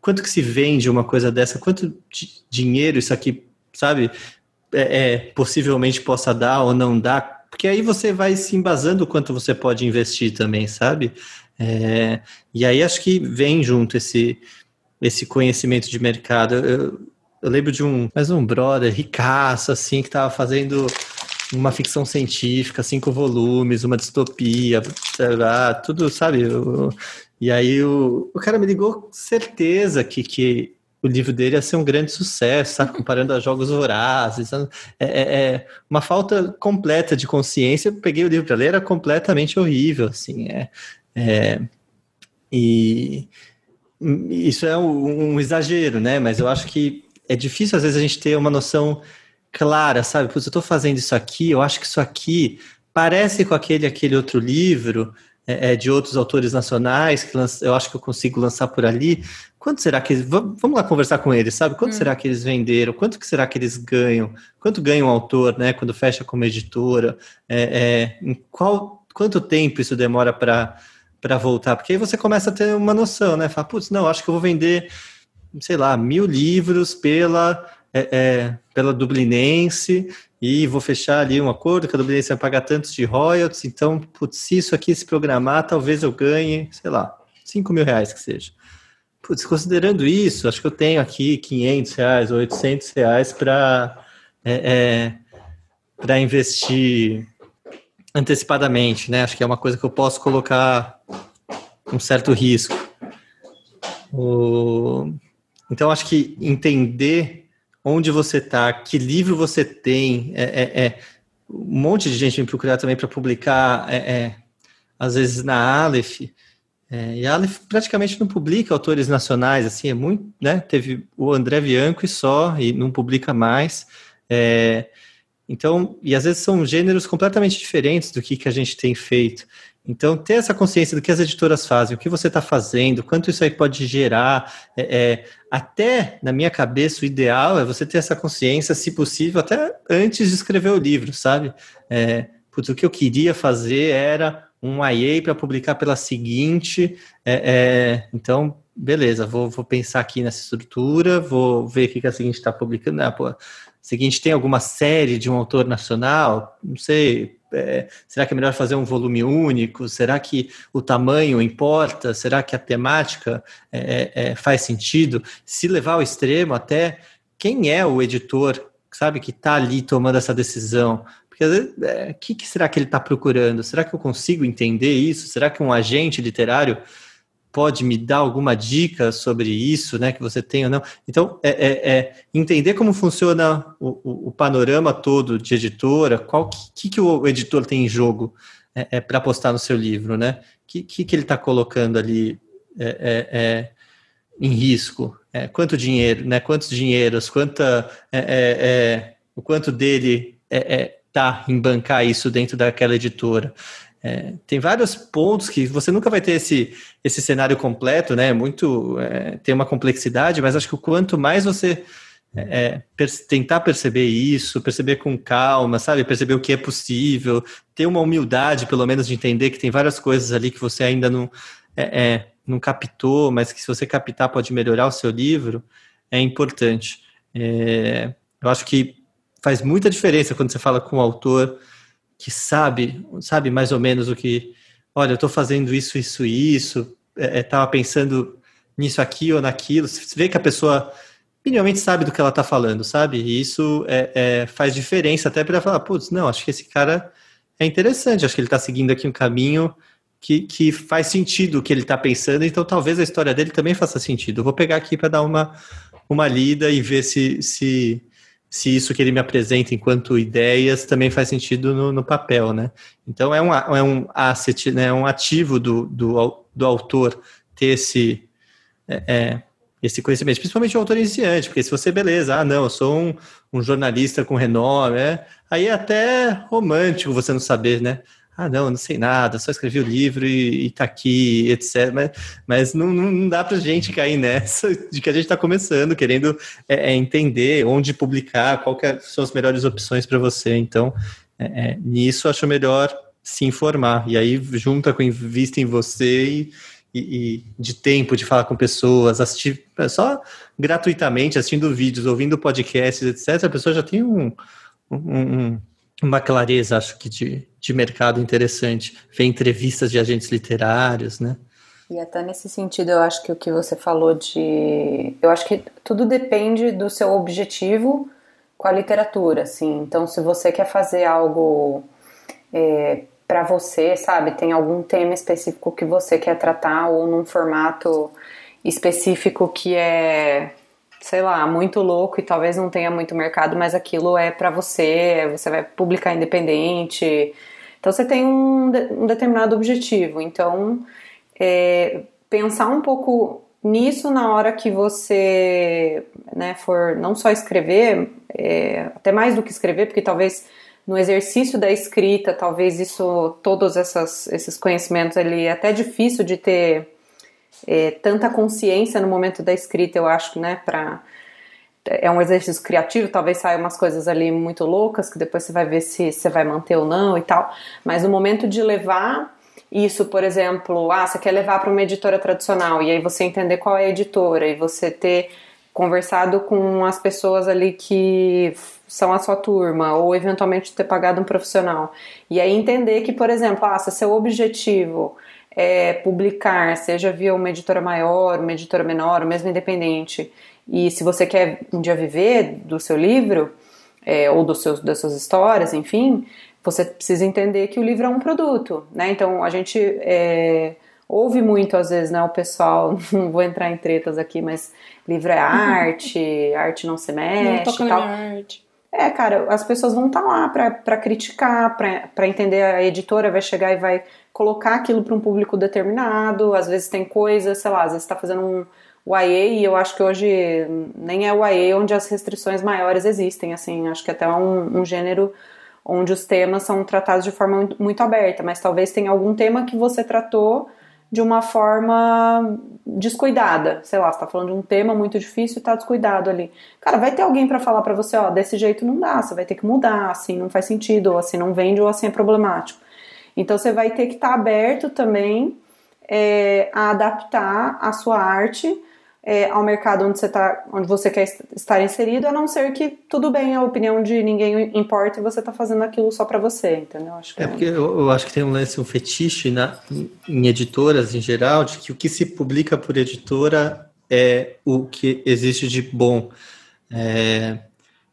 D: quanto que se vende uma coisa dessa? Quanto dinheiro isso aqui, sabe, é, é, possivelmente possa dar ou não dar? Porque aí você vai se embasando quanto você pode investir também, sabe? É, e aí acho que vem junto esse, esse conhecimento de mercado. Eu, eu lembro de um, mais um brother ricaço, assim, que estava fazendo uma ficção científica, cinco volumes, uma distopia, tudo, sabe? E aí o, o cara me ligou certeza que, que o livro dele ia ser um grande sucesso, sabe? Comparando a jogos vorazes. É, é, é, uma falta completa de consciência. Eu peguei o livro para ler, era completamente horrível, assim. É, é, e isso é um, um, exagero, né? Mas eu acho que é difícil, às vezes, a gente ter uma noção clara, sabe? Putz, eu estou fazendo isso aqui, eu acho que isso aqui parece com aquele, aquele outro livro, é, é, de outros autores nacionais, que lança, eu acho que eu consigo lançar por ali. Quanto será que eles. Vamos lá conversar com eles, sabe? Quanto hum. será que eles venderam? Quanto que será que eles ganham? Quanto ganha um autor, né? Quando fecha como editora? É, é, em qual, quanto tempo isso demora para para voltar? Porque aí você começa a ter uma noção, né? Fala, putz, não, acho que eu vou vender, sei lá, mil livros pela é, é, pela Dublinense e vou fechar ali um acordo que a Dublinense vai pagar tantos de royalties, então, putz, se isso aqui se programar, talvez eu ganhe, sei lá, 5 mil reais que seja. Putz, considerando isso, acho que eu tenho aqui 500 reais ou 800 reais para é, é para investir antecipadamente, né? Acho que é uma coisa que eu posso colocar um certo risco. O... Então, acho que entender onde você está, que livro você tem. É, é, é, um monte de gente vem procurar também para publicar, é, é, às vezes na Aleph. E a Aleph praticamente não publica autores nacionais, assim, é muito, né? Teve o André Bianco e só, e não publica mais. Então, e às vezes são gêneros completamente diferentes do que, que a gente tem feito. Então, ter essa consciência do que as editoras fazem, o que você está fazendo, quanto isso aí pode gerar, é, é, até na minha cabeça o ideal é você ter essa consciência, se possível, até antes de escrever o livro, sabe? É, putz, o que eu queria fazer era um IA para publicar pela seguinte, é, é, então, beleza, vou, vou, pensar aqui nessa estrutura, vou ver o que a seguinte está publicando. Ah, pô, seguinte tem alguma série de um autor nacional? Não sei, é, será que é melhor fazer um volume único? Será que o tamanho importa? Será que a temática é, é, é faz sentido? Se levar ao extremo, até quem é o editor, sabe, que está ali tomando essa decisão? Porque o é, que, que será que ele está procurando? Será que eu consigo entender isso? Será que um agente literário pode me dar alguma dica sobre isso, né, que você tem ou não. Então, é, é, é entender como funciona o, o, o, panorama todo de editora, qual que, que o editor tem em jogo é, é para postar no seu livro, né? Que, que, que ele está colocando ali é, é, em risco? quanto dinheiro, né? Quantos dinheiros, quanta, o quanto dele está em bancar isso dentro daquela editora. É, tem vários pontos que você nunca vai ter esse, esse cenário completo, né? Muito é, tem uma complexidade, mas acho que quanto mais você é, per tentar perceber isso, perceber com calma, sabe? Perceber o que é possível, ter uma humildade, pelo menos, de entender que tem várias coisas ali que você ainda não, é, é, não captou, mas que se você captar pode melhorar o seu livro, é importante. É, eu acho que faz muita diferença quando você fala com o autor que sabe, sabe mais ou menos o que, olha, eu estou fazendo isso, isso e isso, estava é, é pensando nisso aqui ou naquilo, você vê que a pessoa minimamente sabe do que ela está falando, sabe? E isso é, é, faz diferença até para falar, putz, não, acho que esse cara é interessante, acho que ele está seguindo aqui um caminho que, que faz sentido o que ele está pensando, então talvez a história dele também faça sentido. Eu vou pegar aqui para dar uma, uma lida e ver se, se se isso que ele me apresenta enquanto ideias também faz sentido no, no papel, né? Então é um, é um asset, né? É um ativo do, do, do autor ter esse, é, é, esse conhecimento, principalmente o autor iniciante, porque se você, beleza, ah, não, eu sou um, um jornalista com renome, é, aí é até romântico você não saber, né? Ah, não, não sei nada, só escrevi o livro e, e tá aqui, etc. Mas, mas não, não dá pra gente cair nessa de que a gente está começando, querendo é, é, entender onde publicar, qual é, são as melhores opções para você. Então, é, é, nisso acho melhor se informar. E aí, junta com vista em você e, e, e, de tempo de falar com pessoas, assistir só gratuitamente, assistindo vídeos, ouvindo podcasts, etc., a pessoa já tem um, um, um uma clareza, acho que, de, de mercado interessante. Ver entrevistas de agentes literários, né?
C: E até nesse sentido, eu acho que o que você falou de. Eu acho que tudo depende do seu objetivo com a literatura, assim. Então, se você quer fazer algo é, para você, sabe, tem algum tema específico que você quer tratar ou num formato específico que é sei lá, muito louco e talvez não tenha muito mercado, mas aquilo é para você, você vai publicar independente. Então você tem um, um determinado objetivo. Então, é, pensar um pouco nisso na hora que você né, for não só escrever, é, até mais do que escrever, porque talvez no exercício da escrita, talvez isso, todos essas, esses conhecimentos, ele é até difícil de ter é, tanta consciência no momento da escrita, eu acho, né, para é um exercício criativo, talvez saia umas coisas ali muito loucas que depois você vai ver se você vai manter ou não e tal. Mas no momento de levar isso, por exemplo, ah, você quer levar para uma editora tradicional e aí você entender qual é a editora e você ter conversado com as pessoas ali que são a sua turma ou eventualmente ter pagado um profissional e aí entender que, por exemplo, ah, se seu objetivo é, publicar, seja via uma editora maior, uma editora menor, ou mesmo independente, e se você quer um dia viver do seu livro, é, ou dos seus, das suas histórias, enfim, você precisa entender que o livro é um produto, né? Então a gente é, ouve muito às vezes, né? O pessoal, não vou entrar em tretas aqui, mas livro é arte, arte não se mexe,
B: não toca
C: tal.
B: arte.
C: É, cara, as pessoas vão estar tá lá para criticar, para entender. A editora vai chegar e vai colocar aquilo para um público determinado. Às vezes tem coisas, sei lá, às vezes está fazendo um YA e eu acho que hoje nem é o YA onde as restrições maiores existem. Assim, acho que até é um, um gênero onde os temas são tratados de forma muito aberta, mas talvez tenha algum tema que você tratou de uma forma descuidada. Sei lá, você tá falando de um tema muito difícil e tá descuidado ali. Cara, vai ter alguém para falar para você, ó, desse jeito não dá, você vai ter que mudar, assim não faz sentido, ou assim não vende, ou assim é problemático. Então você vai ter que estar tá aberto também é, a adaptar a sua arte é, ao mercado onde você, tá, onde você quer estar inserido, a não ser que tudo bem, a opinião de ninguém importa e você está fazendo aquilo só para você, entendeu?
D: Acho é, é porque eu, eu, acho que tem um lance, um fetiche na, em editoras em geral, de que o que se publica por editora é o que existe de bom. É,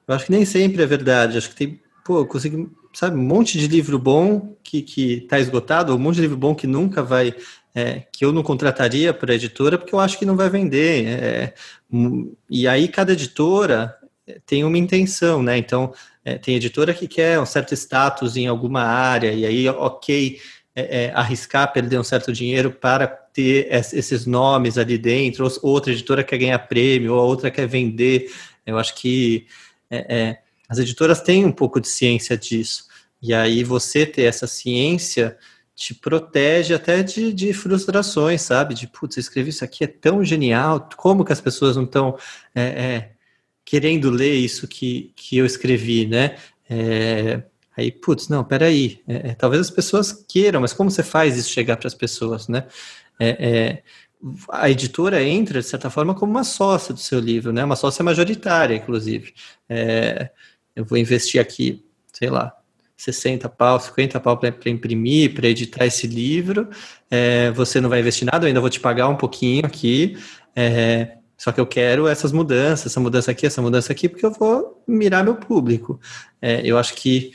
D: eu acho que nem sempre é verdade, acho que tem, pô, eu consigo, sabe, um monte de livro bom que, que tá esgotado, um monte de livro bom que nunca vai é, que eu não contrataria para editora porque eu acho que não vai vender. É, e aí cada editora tem uma intenção, né? Então é, tem editora que quer um certo status em alguma área e aí ok é, é, arriscar perder um certo dinheiro para ter esses nomes ali dentro. Ou outra editora quer ganhar prêmio, ou outra quer vender. Eu acho que é, as editoras têm um pouco de ciência disso. E aí você ter essa ciência te protege até de, de frustrações, sabe? De, putz, eu escrevi isso aqui, é tão genial, como que as pessoas não estão é, é, querendo ler isso que, que eu escrevi, né? É, aí, putz, não, peraí, é, é, talvez as pessoas queiram, mas como você faz isso chegar para as pessoas, né? É, é, a editora entra, de certa forma, como uma sócia do seu livro, né? Uma sócia majoritária, inclusive. eu vou investir aqui, sei lá, 60 pau, 50 pau para imprimir, para editar esse livro, é, você não vai investir nada, eu ainda vou te pagar um pouquinho aqui, é, só que eu quero essas mudanças, essa mudança aqui, essa mudança aqui, porque eu vou mirar meu público. É, eu acho que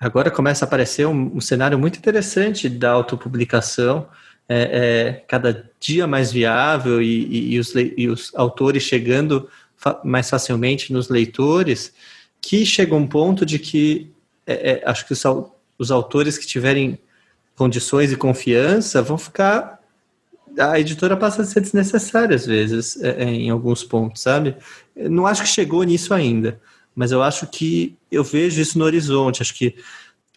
D: agora começa a aparecer um, um cenário muito interessante da autopublicação, é, é, cada dia mais viável e, e, e, os, e os autores chegando fa mais facilmente nos leitores, que chega um ponto de que é, é, acho que os, os autores que tiverem condições e confiança vão ficar. A editora passa a ser desnecessária às vezes, é, é em alguns pontos, sabe? Eu não acho que chegou nisso ainda, mas eu acho que eu vejo isso no horizonte. Acho que,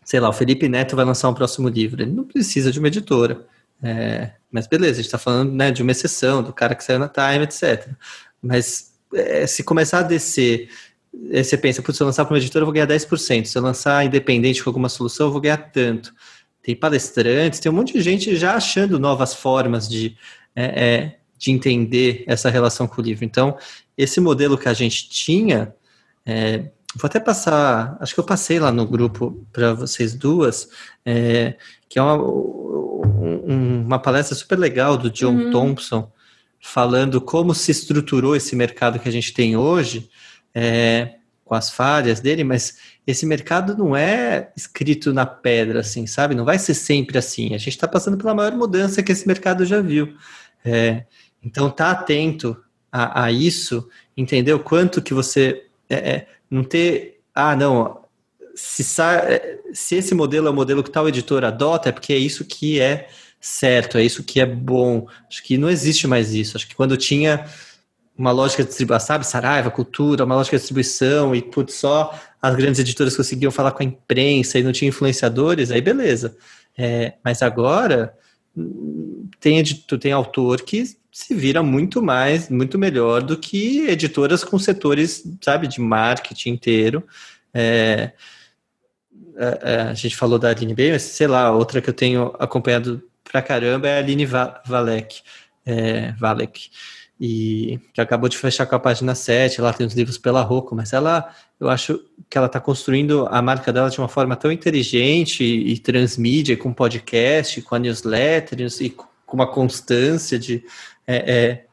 D: sei lá, o Felipe Neto vai lançar um próximo livro. Ele não precisa de uma editora. É, mas beleza, a gente está falando né, de uma exceção, do cara que saiu na Time, etc. Mas é, se começar a descer Aí você pensa, se eu lançar para uma editora, eu vou ganhar 10%. Se eu lançar independente com alguma solução, eu vou ganhar tanto. Tem palestrantes, tem um monte de gente já achando novas formas de, é, é, de entender essa relação com o livro. Então, esse modelo que a gente tinha, é, vou até passar, acho que eu passei lá no grupo para vocês duas, é, que é uma, uma palestra super legal do John uhum. Thompson, falando como se estruturou esse mercado que a gente tem hoje, é, com as falhas dele, mas esse mercado não é escrito na pedra, assim, sabe? Não vai ser sempre assim. A gente está passando pela maior mudança que esse mercado já viu. É, então, tá atento a, a, isso, entender o quanto que você é, é não ter, ah, não, se, é, se esse modelo é o modelo que tal editor adota, é porque é isso que é certo, é isso que é bom. Acho que não existe mais isso. Acho que quando tinha uma lógica de distribuição, sabe, Saraiva, Cultura, uma lógica de distribuição e putz, só as grandes editoras conseguiam falar com a imprensa e não tinha influenciadores, aí beleza. É, mas agora tem, tu tem autor que se vira muito mais, muito melhor do que editoras com setores, sabe, de marketing inteiro. É, a, a, gente falou da Aline B, mas sei lá, outra que eu tenho acompanhado pra caramba é a Aline Valek. É, Valek e que acabou de fechar com a página 7, lá tem os livros pela Rocco, mas ela, eu acho que ela está construindo a marca dela de uma forma tão inteligente e, e transmídia, com podcast, com a newsletter e com uma constância de é, é,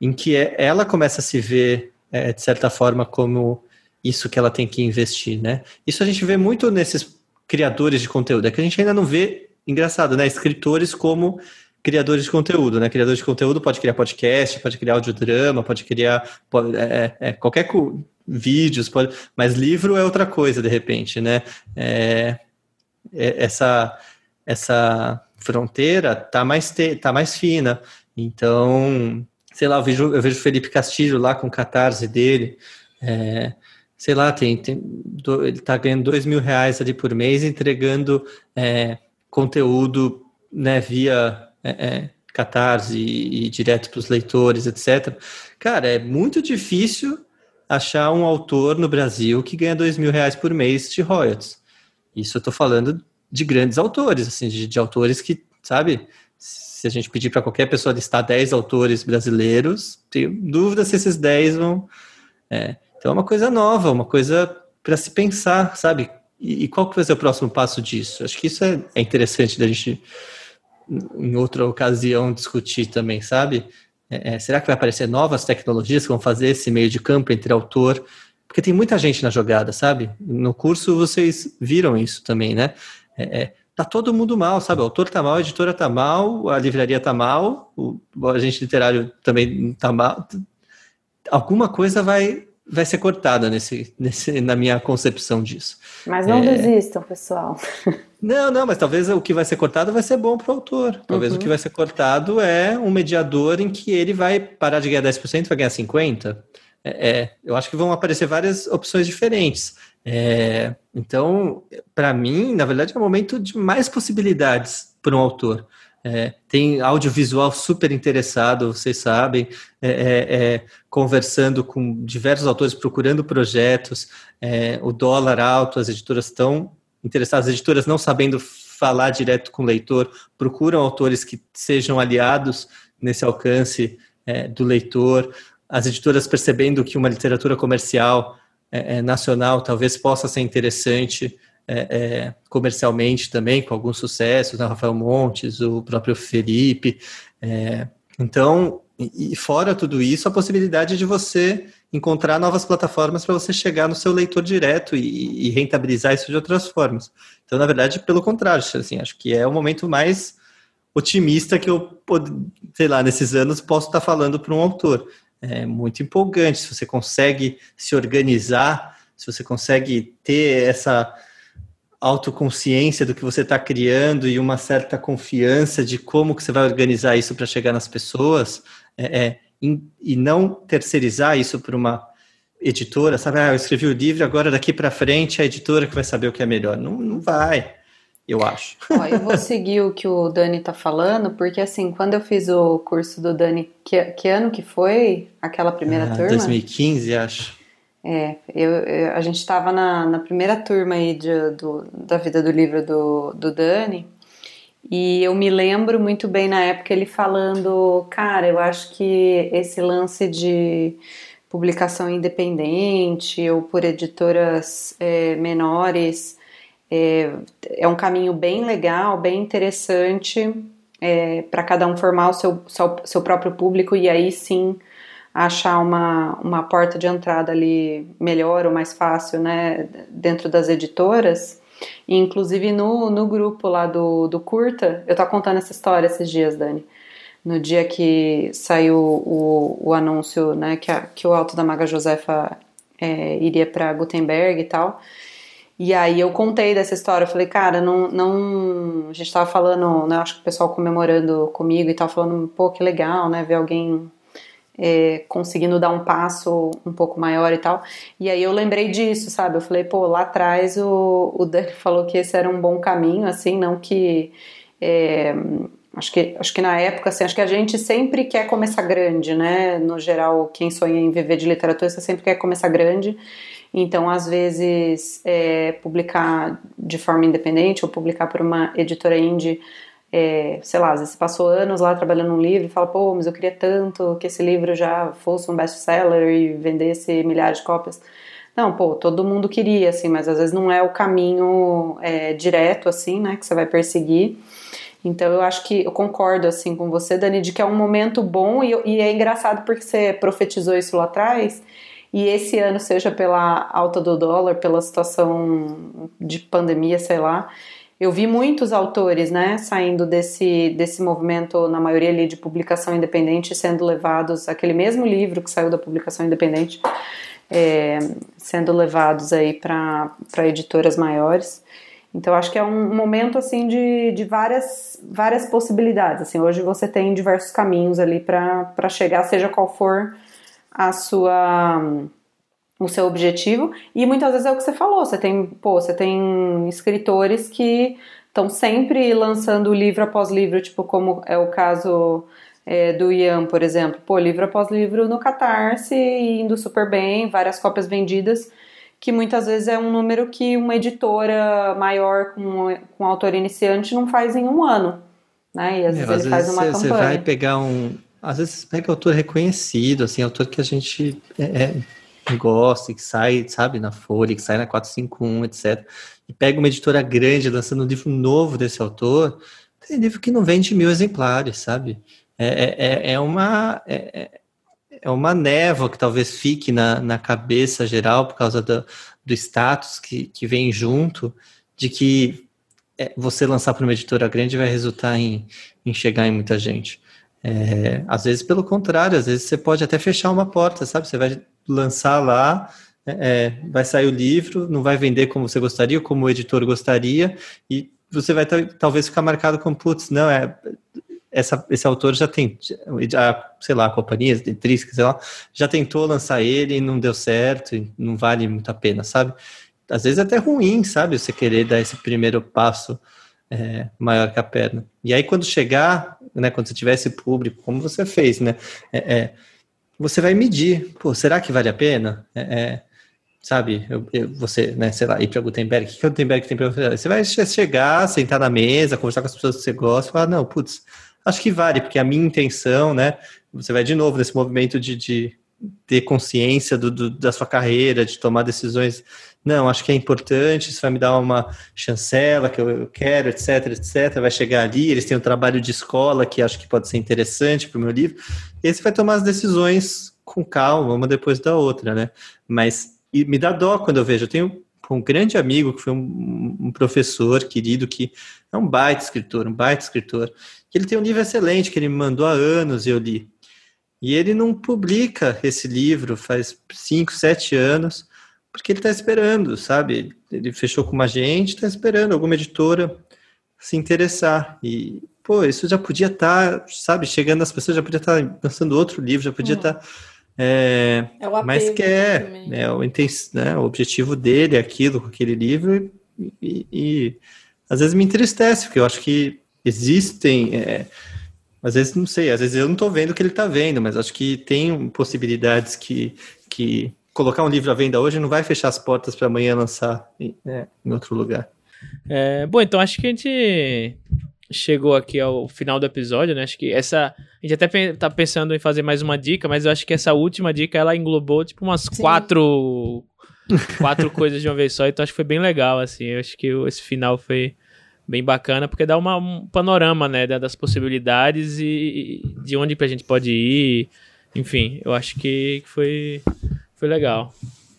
D: em que é, ela começa a se ver é, de certa forma como isso que ela tem que investir, né? Isso a gente vê muito nesses criadores de conteúdo, é que a gente ainda não vê, engraçado, né? Escritores como criadores de conteúdo, né? Criador de conteúdo pode criar podcast, pode criar audiodrama, pode criar pode, é, é, é qualquer vídeos, pode, mas livro é outra coisa, de repente, né? É, é, essa, essa fronteira tá mais, te, tá mais fina. Então, sei lá, eu vejo, eu vejo Felipe Castilho lá com o catarse dele. É, sei lá, tem, tem ele está ganhando dois mil reais ali por mês entregando conteúdo né, via é, é catarse e, e direto para os leitores, etc. Cara, é muito difícil achar um autor no Brasil que ganha dois mil reais por mês de royalties. Isso eu estou falando de grandes autores, assim, de, de autores que, sabe, se a gente pedir para qualquer pessoa listar 10 autores brasileiros, tenho dúvida se esses 10 vão. É, então é uma coisa nova, uma coisa para se pensar, sabe? E, e, qual que vai ser o próximo passo disso? Acho que isso é, é interessante da gente, em outra ocasião, discutir também, sabe? É, é, será que vai aparecer novas tecnologias que vão fazer esse meio de campo entre autor? Porque tem muita gente na jogada, sabe? No curso vocês viram isso também, né? É, é, tá todo mundo mal, sabe? O autor tá mal, a editora tá mal, a livraria tá mal, o, o agente literário também tá mal. Alguma coisa vai vai ser cortada nesse, nesse, na minha concepção disso.
C: Mas não é... desistam, pessoal.
D: Não, não, mas talvez o que vai ser cortado vai ser bom para o autor. Talvez uhum. o que vai ser cortado é um mediador em que ele vai parar de ganhar 10% vai ganhar 50%. É, é, eu acho que vão aparecer várias opções diferentes. É, então, para mim, na verdade, é um momento de mais possibilidades para um autor. É, tem audiovisual super interessado, vocês sabem, é, é, é conversando com diversos autores, procurando projetos, é, o dólar alto, as editoras estão interessadas, as editoras não sabendo falar direto com o leitor, procuram autores que sejam aliados nesse alcance é, do leitor, as editoras percebendo que uma literatura comercial nacional talvez possa ser interessante, é, é, comercialmente também, com alguns sucessos, né? Rafael Montes, o próprio Felipe. É, então, e, fora tudo isso, a possibilidade de você encontrar novas plataformas para você chegar no seu leitor direto e, e, rentabilizar isso de outras formas. Então, na verdade, pelo contrário, assim, acho que é o momento mais otimista que eu, sei lá, nesses anos posso estar falando para um autor. É muito empolgante se você consegue se organizar, se você consegue ter essa autoconsciência do que você está criando e uma certa confiança de como que você vai organizar isso para chegar nas pessoas é, é, e não terceirizar isso para uma editora, sabe? Ah, eu escrevi o livro, agora daqui para frente é a editora que vai saber o que é melhor. Não, não vai, eu acho.
C: Ó, eu vou seguir o que o Dani está falando, porque assim, quando eu fiz o curso do Dani, que, que ano que foi aquela primeira ah, turma?
D: 2015, acho.
C: É, eu, eu, a gente estava na, na primeira turma aí de, do, da vida do livro do, do Dani, e eu me lembro muito bem na época ele falando, cara, eu acho que esse lance de publicação independente ou por editoras é, menores é, é, um caminho bem legal, bem interessante é, para cada um formar o seu, seu, seu próprio público e aí sim achar uma, uma porta de entrada ali melhor ou mais fácil, né, dentro das editoras. Inclusive no, no grupo lá do, do Curta, eu tô contando essa história esses dias, Dani. No dia que saiu o, o anúncio, né, que, a, que o Alto da Maga Josefa é, iria para Gutenberg e tal. E aí eu contei dessa história, eu falei, cara, não, não, a gente tava falando, né, acho que o pessoal comemorando comigo e tal, falando, pô, que legal, né, ver alguém é, conseguindo dar um passo um pouco maior e tal. E aí eu lembrei disso, sabe? Eu falei, pô, lá atrás o, o Dani falou que esse era um bom caminho, assim, não que. É, acho que, acho que na época, assim, acho que a gente sempre quer começar grande, né? No geral, quem sonha em viver de literatura, você sempre quer começar grande. Então, às vezes, é, publicar de forma independente ou publicar por uma editora indie é, sei lá, às vezes você passou anos lá trabalhando num livro e fala, pô, mas eu queria tanto que esse livro já fosse um best-seller e vendesse milhares de cópias. Não, pô, todo mundo queria, assim, mas às vezes não é o caminho é, direto, assim, né, que você vai perseguir. Então eu acho que eu concordo, assim, com você, Dani, de que é um momento bom e, e é engraçado porque você profetizou isso lá atrás e esse ano, seja pela alta do dólar, pela situação de pandemia, sei lá, eu vi muitos autores, né, saindo desse, desse movimento, na maioria ali de publicação independente, sendo levados, aquele mesmo livro que saiu da publicação independente, é, sendo levados aí para editoras maiores. Então acho que é um momento assim de, de várias, várias possibilidades. Assim, hoje você tem diversos caminhos ali para chegar, seja qual for a sua o seu objetivo. E muitas vezes é o que você falou você tem pô você tem escritores que estão sempre lançando livro após livro tipo como é o caso é, do Ian por exemplo. Pô livro após livro no Catarse indo super bem várias cópias vendidas que muitas vezes é um número que uma editora maior com, com autor iniciante não faz em um ano né? E às é, vezes ele faz uma
D: cê,
C: campanha
D: você vai pegar um às vezes pega autor reconhecido assim autor que a gente é, é gosta, que sai, sabe, na Folha, que sai na 451, etc. E pega uma editora grande lançando um livro novo desse autor, tem livro que não vende mil exemplares, sabe? É, é, é, é uma. É, é uma névoa que talvez fique na, na cabeça geral por causa do, do status que, que vem junto, de que é, você lançar para uma editora grande vai resultar em, em chegar em muita gente. É, às vezes, pelo contrário, às vezes você pode até fechar uma porta, sabe? Você vai lançar lá, é, é, vai sair o livro, não vai vender como você gostaria, como o editor gostaria, e você vai talvez ficar marcado como, putz, não, é, essa, esse autor já tem, já, sei lá, companhias, Trisca, sei lá, já tentou lançar ele e não deu certo, e não vale muito a pena, sabe? Às vezes é até ruim, sabe, você querer dar esse primeiro passo é, maior que a perna. E aí quando chegar, né, quando você tiver esse público, como você fez, né, é, é você vai medir, pô, será que vale a pena? É, é, sabe, eu, eu, você, né, sei lá, ir para Gutenberg, o que, que o Gutenberg tem para oferecer? Você vai chegar, sentar na mesa, conversar com as pessoas que você gosta, falar, não, putz, acho que vale, porque a minha intenção, né, você vai de novo nesse movimento de, de ter consciência do, do, da sua carreira, de tomar decisões. Não, acho que é importante, isso vai me dar uma chancela que eu, quero, etc, etc. Vai chegar ali, eles têm um trabalho de escola que acho que pode ser interessante para o meu livro. E aí você vai tomar as decisões com calma, uma depois da outra, né? Mas me dá dó quando eu vejo. Eu tenho um grande amigo que foi um, um professor querido que é um baita escritor, um baita escritor. Que ele tem um livro excelente que ele me mandou há anos e eu li e ele não publica esse livro faz 5, 7 anos, porque ele está esperando, sabe? Ele fechou com uma gente, está esperando alguma editora se interessar. E, pô, isso já podia estar, tá, sabe, chegando às pessoas, já podia estar tá lançando outro livro, já podia estar. Uhum. Tá, é, é o mas quer, né, o, né, o objetivo dele é aquilo com aquele livro, e, e, e, às vezes me entristece, porque eu acho que existem. É, às vezes, não sei, às vezes eu não estou vendo o que ele está vendo, mas acho que tem possibilidades que, que colocar um livro à venda hoje não vai fechar as portas para amanhã lançar né, em outro lugar.
A: É, bom, então acho que a gente chegou aqui ao final do episódio, né? Acho que essa. A gente até tá pensando em fazer mais uma dica, mas eu acho que essa última dica ela englobou tipo umas Sim. quatro. quatro coisas de uma vez só, então acho que foi bem legal, assim. Eu acho que esse final foi bem bacana, porque dá uma, um panorama, né, das possibilidades e, de onde a gente pode ir. Enfim, eu acho que foi, foi legal.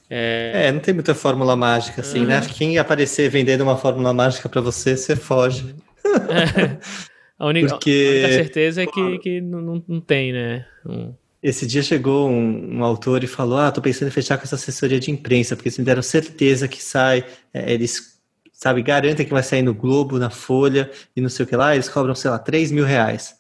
D: É... é não tem muita fórmula mágica, assim, uhum. né? Quem aparecer vendendo uma fórmula mágica para você, você foge.
A: É. A, única, Porque... a única certeza é que, que não, não tem, né?
D: Esse dia chegou um, um, autor e falou: Ah, tô pensando em fechar com essa assessoria de imprensa, porque eles me deram certeza que sai, é, eles sabe, garantem que vai sair no Globo, na Folha e não sei o que lá, eles cobram, sei lá, 3 mil reais.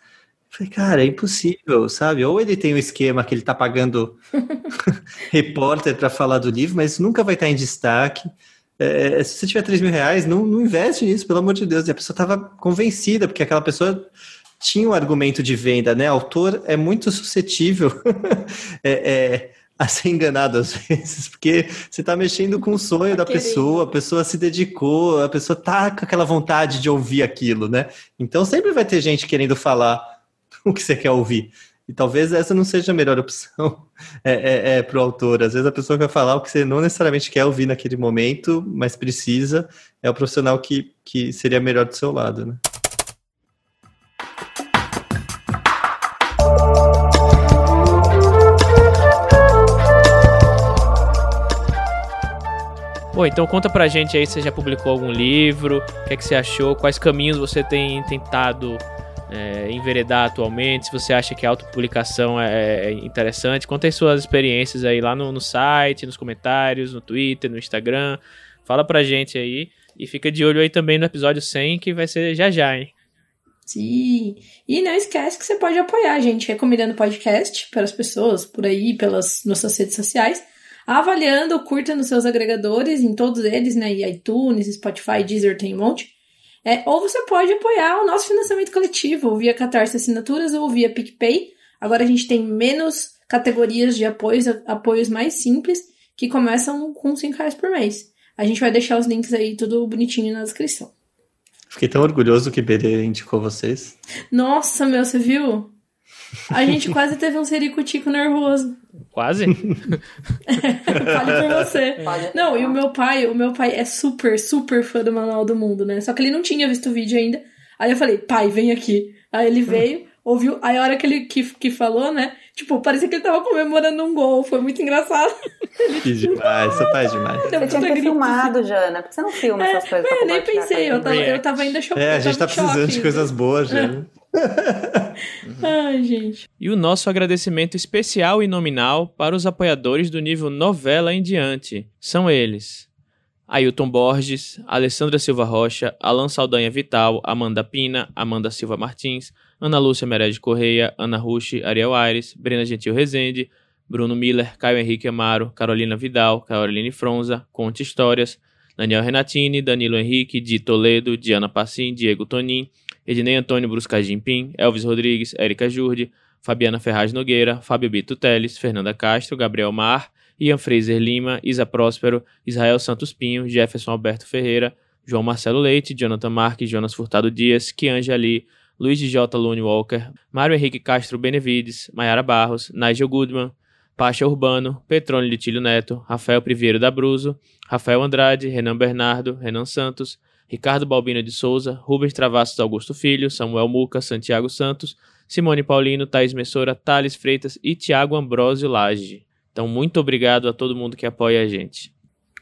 D: Falei, cara, é impossível, sabe? Ou ele tem um esquema que ele tá pagando repórter para falar do livro, mas nunca vai estar em destaque. É, se você tiver 3 mil reais, não, não investe nisso, pelo amor de Deus. E a pessoa estava convencida, porque aquela pessoa tinha um argumento de venda, né? O autor é muito suscetível é, é, a ser enganado às vezes, porque você está mexendo com o sonho tá da pessoa, a pessoa se dedicou, a pessoa tá com aquela vontade de ouvir aquilo, né? Então sempre vai ter gente querendo falar o que você quer ouvir. E talvez essa não seja a melhor opção é, é, é para o autor. Às vezes a pessoa quer falar o que você não necessariamente quer ouvir naquele momento, mas precisa, é o profissional que, que seria melhor do seu lado, né?
A: Bom, então conta pra gente aí se você já publicou algum livro, o que, é que você achou, quais caminhos você tem tentado é, enveredar atualmente, se você acha que a autopublicação é, é interessante. Conta as suas experiências aí lá no, no site, nos comentários, no Twitter, no Instagram. Fala pra gente aí. E fica de olho aí também no episódio 100, que vai ser já já, hein?
B: Sim. E não esquece que você pode apoiar a gente recomendando podcast para as pessoas por aí, pelas nossas redes sociais, avaliando, curta nos seus agregadores, em todos eles, né? E iTunes, Spotify, Deezer, tem um monte. É, ou você pode apoiar o nosso financiamento coletivo via Catarse Assinaturas ou via PicPay. Agora a gente tem menos categorias de apoios, apoios mais simples, que começam com 5 reais por mês. A gente vai deixar os links aí tudo bonitinho na descrição.
D: Fiquei tão orgulhoso que Berê indicou vocês.
B: Nossa, meu, você viu? A gente quase teve um sericutico nervoso.
A: Quase?
B: Fale por você. Não, e o meu pai, o meu pai é super, super fã do Manual do Mundo, né? Só que ele não tinha visto o vídeo ainda. Aí eu falei, pai, vem aqui. Aí ele veio, ouviu. Aí a hora que ele que, que falou, né? Tipo, parecia que ele tava comemorando um gol. Foi muito engraçado.
D: Que demais, seu pai é demais.
C: Você tinha que ter filmado, Jana. Por que você não filma é, essas coisas?
B: É, nem pensei. Eu tava, eu tava ainda chocada.
D: É, a gente tá precisando choque, de coisas boas,
B: é.
D: Jana.
B: Ai, gente.
A: E o nosso agradecimento especial e nominal para os apoiadores do nível novela em diante. São eles: Ailton Borges, Alessandra Silva Rocha, Alan Saldanha Vital, Amanda Pina, Amanda Silva Martins, Ana Lúcia Merede Correia, Ana Rushi, Ariel Aires, Brena Gentil Rezende, Bruno Miller, Caio Henrique Amaro, Carolina Vidal, Caroline Fronza, Conte Histórias, Daniel Renatini, Danilo Henrique, Di Toledo, Diana Passim, Diego Tonin, Ednei Antônio Bruscagim Pim, Elvis Rodrigues, Érica Jurde, Fabiana Ferraz Nogueira, Fábio Bito Teles, Fernanda Castro, Gabriel Mar, Ian Fraser Lima, Isa Próspero, Israel Santos Pinho, Jefferson Alberto Ferreira, João Marcelo Leite, Jonathan Marques, Jonas Furtado Dias, Kianja Ali, Luiz J. Lune Walker, Mário Henrique Castro Benevides, Mayara Barros, Nigel Goodman, Pacha Urbano, Petrônio Litílio Neto, Rafael Priveiro da Bruso, Rafael Andrade, Renan Bernardo, Renan Santos, Ricardo Balbino de Souza, Rubens Travassos Augusto Filho, Samuel Muca, Santiago Santos, Simone Paulino, Thaís Messora, Thales Freitas e Tiago Ambrosio Lage. Então, muito obrigado a todo mundo que apoia a gente.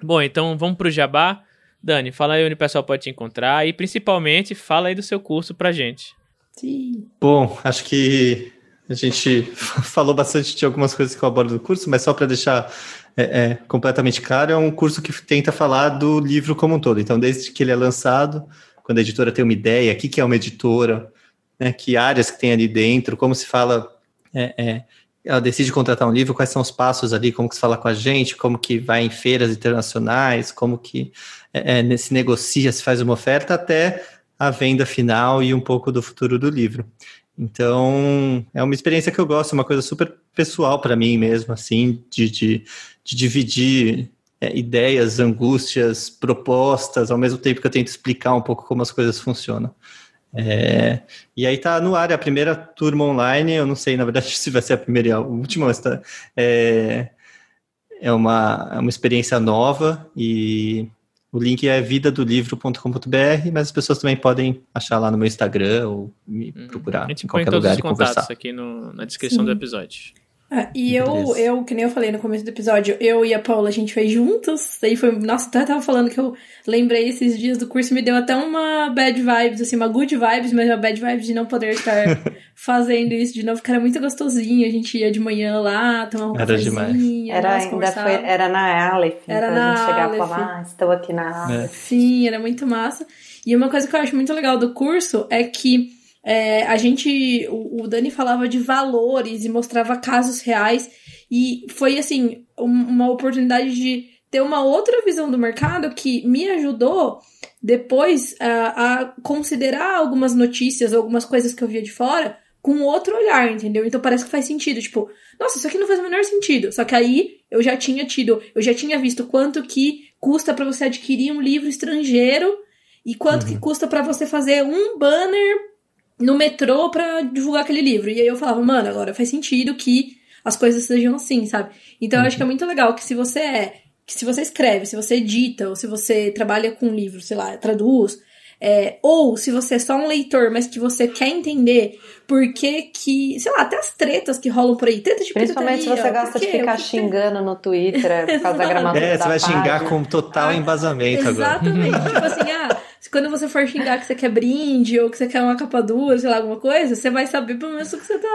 A: Bom, então vamos para o Jabá. Dani, fala aí onde o pessoal pode te encontrar e principalmente fala aí do seu curso pra gente.
B: Sim.
D: Bom, acho que a gente falou bastante de algumas coisas que eu abordo no curso, mas só para deixar é, é, completamente claro, é um curso que tenta falar do livro como um todo. Então, desde que ele é lançado, quando a editora tem uma ideia, o que, que é uma editora, né, que áreas que tem ali dentro, como se fala, é, é, ela decide contratar um livro, quais são os passos ali, como que se fala com a gente, como que vai em feiras internacionais, como que é, é se negocia, se faz uma oferta, até a venda final e um pouco do futuro do livro. Então, é uma experiência que eu gosto, uma coisa super pessoal para mim mesmo, assim, de, de, de dividir é, ideias, angústias, propostas, ao mesmo tempo que eu tento explicar um pouco como as coisas funcionam. É, e aí tá no ar, é a primeira turma online, eu não sei, na verdade, se vai ser a primeira e a última, mas tá, é, é, uma, é uma experiência nova e o link é vidadolivro.com.br, mas as pessoas também podem achar lá no meu Instagram ou me hum, procurar em qualquer lugar e conversar. A gente põe todos os contatos
A: aqui no, na descrição Sim. do episódio.
B: Ah, e eu, eu, que nem eu falei no começo do episódio, eu e a Paula, a gente fez juntos. Aí foi. Nossa, até tava falando que eu lembrei esses dias do curso, me deu até uma bad vibes, assim, uma good vibes, mas uma bad vibes de não poder estar fazendo isso de novo, que era muito gostosinho. A gente ia de manhã lá, tomar um
D: Era demais.
C: Era, ainda foi, era na Aleph.
B: Era então na
C: a gente chegava
B: e
C: falava, ah, estou aqui na Aleph.
B: É. Sim, era muito massa. E uma coisa que eu acho muito legal do curso é que é, a gente. O, o Dani falava de valores e mostrava casos reais. E foi, assim, uma oportunidade de ter uma outra visão do mercado que me ajudou depois a, a considerar algumas notícias, algumas coisas que eu via de fora com outro olhar, entendeu? Então parece que faz sentido, tipo, nossa, isso aqui não faz o menor sentido. Só que aí eu já tinha tido, eu já tinha visto quanto que custa para você adquirir um livro estrangeiro e quanto uhum. que custa para você fazer um banner no metrô para divulgar aquele livro. E aí eu falava, mano, agora faz sentido que as coisas sejam assim, sabe? Então eu acho que é muito legal que se você é, que se você escreve, se você edita, ou se você trabalha com livro, sei lá, traduz, É, ou se você é só um leitor, mas que você quer entender por que que, sei lá, até as tretas que rolam por aí, treta de
C: Principalmente se você gosta de ficar xingando no Twitter por causa da gramatura
D: É, você vai
C: página.
D: xingar com total
B: Ah,
D: embasamento agora.
B: Exatamente. tipo assim, ah, quando você for xingar que você quer brinde ou que você quer uma capa dura, sei lá, alguma coisa, você vai saber pelo menos o que você tá,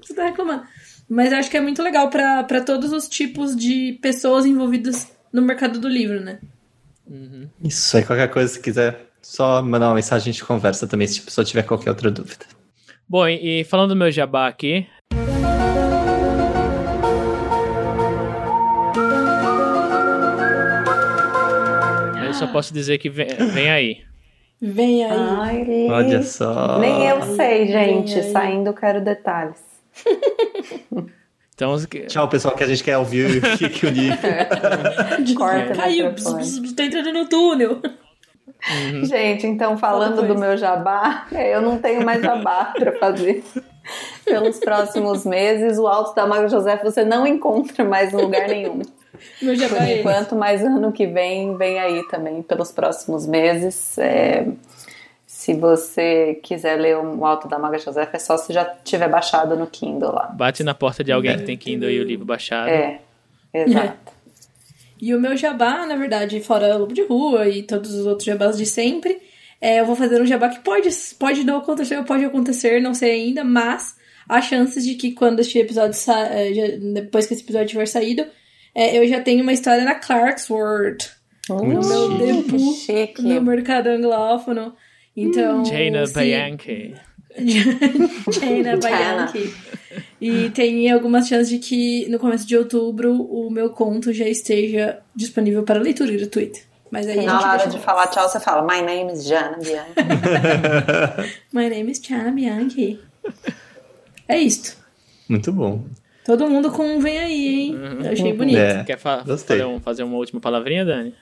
B: que você tá reclamando. Mas eu acho que é muito legal pra pra todos os tipos de pessoas envolvidas no mercado do livro, né?
D: Isso aí, qualquer coisa, se quiser, só mandar uma mensagem, a gente conversa também, se a pessoa tiver qualquer outra dúvida.
A: Bom, e falando do meu jabá aqui. Posso dizer que vem, vem aí.
B: Vem aí.
C: Ai,
D: Olha só.
C: Nem eu sei, gente. Saindo, quero detalhes.
A: Então,
D: Tchau, pessoal, que a gente quer ouvir o que, que o livro.
C: Corta
B: Caiu, tá entrando no túnel.
C: Gente, então falando do meu jabá, eu não tenho mais jabá pra fazer. Pelos próximos meses, o Alto da Maga José você não encontra mais em lugar nenhum.
B: Meu
C: Por
B: esse.
C: enquanto, mais ano que vem, vem aí também pelos próximos meses. É, se você quiser ler o Alto da Maga José, é só se já tiver baixado no Kindle lá.
A: bate na porta de alguém que tem Kindle e o livro baixado.
C: É, exato.
B: E o meu jabá, na verdade, fora Lobo de Rua e todos os outros jabás de sempre, é, eu vou fazer um jabá que pode, pode não acontecer, pode acontecer, não sei ainda, mas há chances de que quando este episódio sa já- depois que esse episódio tiver saído, é, eu já tenho uma história na Clarksworth,
D: Muito
B: meu
D: chique.
B: debut
C: chique.
B: no mercado anglófono. Então,
A: Jaina
B: se-
A: Bianchi.
B: Jaina Bianchi. E tem algumas chances de que no começo de outubro o meu conto já esteja disponível para leitura gratuita. Mas aí a
C: Na hora de falar tchau, você fala My name is Jana Bianchi.
B: My name is Chana Bianchi. É isto.
D: Muito bom.
B: Todo mundo com um vem aí, hein? Eu achei bonito.
D: É,
A: Quer fa-
D: gostei.
A: fazer, um- fazer uma última palavrinha, Dani?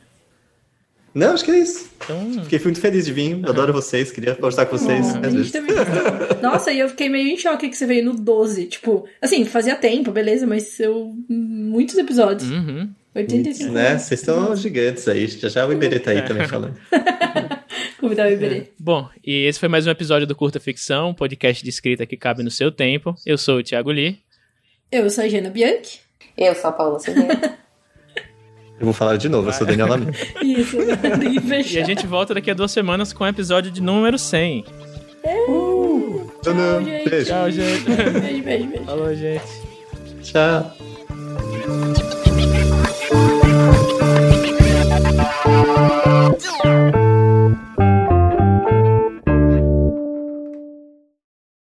D: Não, acho que é isso.
A: Então,
D: Fiquei muito feliz de vir, adoro vocês, queria conversar com vocês.
B: Bom, a gente também. Nossa, e eu fiquei meio em choque que você veio no 12. Tipo, assim, fazia tempo, beleza, mas eu. Muitos episódios.
A: uhum.
B: 85.
D: Né? Vocês estão gigantes aí. Já já o Iberê tá aí também falando.
B: Convidar o Iberê.
A: Bom, e esse foi mais um episódio do Curta Ficção, um podcast de escrita que cabe no seu tempo. Eu sou o Thiago Lee.
B: Eu sou a Jana Bianchi.
C: Eu sou a Paula Silveira.
D: Eu vou falar de novo, eu sou Daniel Lamir.
B: Isso,
A: E a gente volta daqui a duas semanas com o episódio de número 100.
D: Tchau, não.
B: gente.
D: Beijo.
A: Tchau, gente.
B: Beijo, beijo, beijo.
A: Falou, gente.
D: Tchau. Thank you.